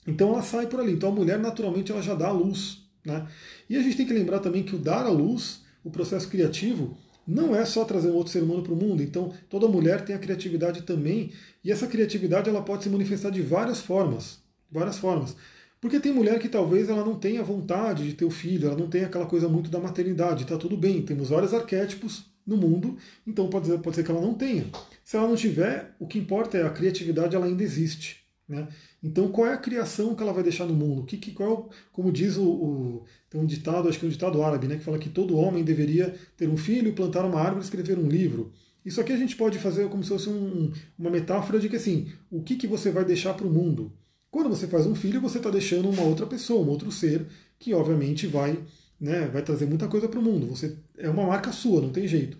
Então ela sai por ali. Então a mulher, naturalmente, ela já dá a luz. Né? E a gente tem que lembrar também que o dar a luz, o processo criativo, não é só trazer um outro ser humano para o mundo. Então, toda mulher tem a criatividade também, e essa criatividade ela pode se manifestar de várias formas, várias formas. Porque tem mulher que talvez ela não tenha vontade de ter o filho, ela não tem aquela coisa muito da maternidade, está tudo bem. Temos vários arquétipos no mundo, então pode ser, pode ser que ela não tenha. Se ela não tiver, o que importa é a criatividade, ela ainda existe. Né? Então, qual é a criação que ela vai deixar no mundo? Que, que, qual, é como diz o, o, Tem um ditado, acho que é um ditado árabe, né, que fala que todo homem deveria ter um filho, plantar uma árvore e escrever um livro. Isso aqui a gente pode fazer como se fosse um, uma metáfora de que assim, o que, que você vai deixar para o mundo? Quando você faz um filho, você está deixando uma outra pessoa, um outro ser, que obviamente vai, né, vai trazer muita coisa para o mundo. Você É uma marca sua, não tem jeito.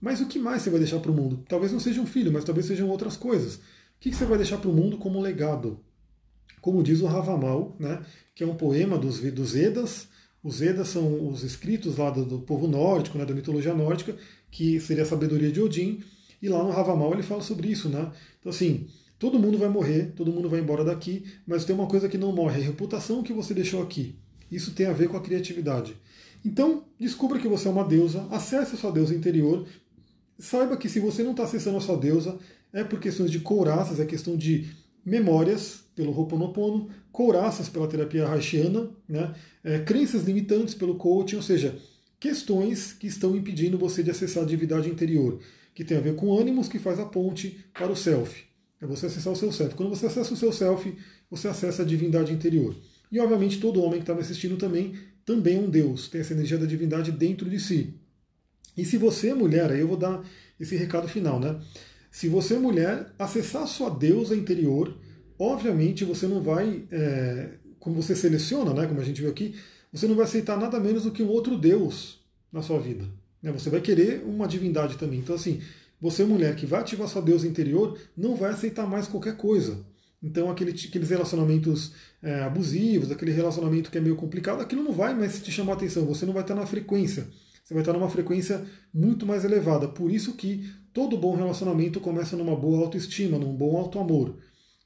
Mas o que mais você vai deixar para o mundo? Talvez não seja um filho, mas talvez sejam outras coisas que você vai deixar para o mundo como legado? Como diz o Ravamal, né, que é um poema dos, dos Edas. Os Edas são os escritos lá do, do povo nórdico, né, da mitologia nórdica, que seria a sabedoria de Odin. E lá no Ravamal ele fala sobre isso. Né? Então, assim, todo mundo vai morrer, todo mundo vai embora daqui, mas tem uma coisa que não morre, é a reputação que você deixou aqui. Isso tem a ver com a criatividade. Então, descubra que você é uma deusa, acesse a sua deusa interior, saiba que se você não está acessando a sua deusa, é por questões de couraças, é questão de memórias pelo Ho'oponopono, couraças pela terapia haitiana, né? É, crenças limitantes pelo coaching, ou seja, questões que estão impedindo você de acessar a divindade interior, que tem a ver com ânimos que faz a ponte para o self. É você acessar o seu self. Quando você acessa o seu self, você acessa a divindade interior. E obviamente todo homem que está me assistindo também, também é um Deus, tem essa energia da divindade dentro de si. E se você é mulher, aí eu vou dar esse recado final, né? Se você, mulher, acessar sua deusa interior, obviamente você não vai, é, como você seleciona, né, como a gente viu aqui, você não vai aceitar nada menos do que um outro deus na sua vida. Né? Você vai querer uma divindade também. Então, assim, você, mulher, que vai ativar sua deusa interior, não vai aceitar mais qualquer coisa. Então, aquele, aqueles relacionamentos é, abusivos, aquele relacionamento que é meio complicado, aquilo não vai mais te chamar atenção, você não vai estar na frequência. Você vai estar numa frequência muito mais elevada. Por isso que Todo bom relacionamento começa numa boa autoestima, num bom auto-amor.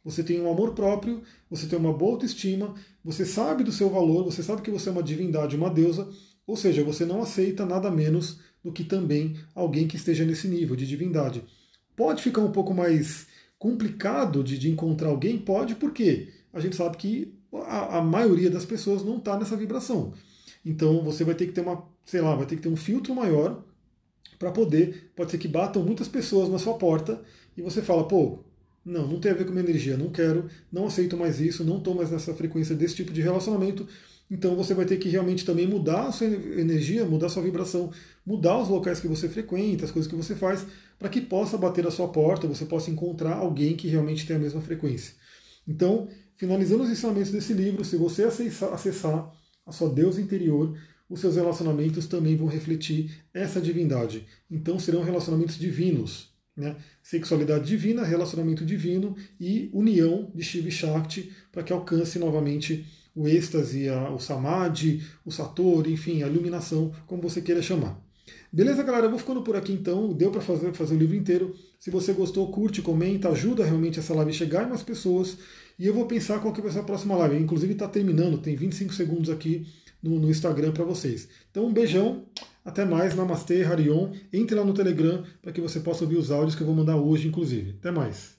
Você tem um amor próprio, você tem uma boa autoestima, você sabe do seu valor, você sabe que você é uma divindade, uma deusa, ou seja, você não aceita nada menos do que também alguém que esteja nesse nível de divindade. Pode ficar um pouco mais complicado de, de encontrar alguém? Pode, porque a gente sabe que a, a maioria das pessoas não está nessa vibração. Então você vai ter que ter uma, sei lá, vai ter que ter um filtro maior para poder, pode ser que batam muitas pessoas na sua porta e você fala, pô, não, não tem a ver com minha energia, não quero, não aceito mais isso, não estou mais nessa frequência desse tipo de relacionamento. Então você vai ter que realmente também mudar a sua energia, mudar a sua vibração, mudar os locais que você frequenta, as coisas que você faz, para que possa bater a sua porta, você possa encontrar alguém que realmente tem a mesma frequência. Então, finalizando os ensinamentos desse livro, se você acessar a sua Deus interior, os seus relacionamentos também vão refletir essa divindade. Então serão relacionamentos divinos. Né? Sexualidade divina, relacionamento divino e união de Shiva e Shakti para que alcance novamente o êxtase, o samadhi, o satori, enfim, a iluminação, como você queira chamar. Beleza, galera? Eu vou ficando por aqui então. Deu para fazer, fazer o livro inteiro. Se você gostou, curte, comenta, ajuda realmente essa live a chegar em mais pessoas. E eu vou pensar qual que vai ser a próxima live. Inclusive está terminando, tem 25 segundos aqui no, no Instagram para vocês. Então um beijão, até mais, Namastê, Harion. Entre lá no Telegram para que você possa ouvir os áudios que eu vou mandar hoje, inclusive. Até mais.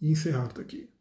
E encerrar aqui.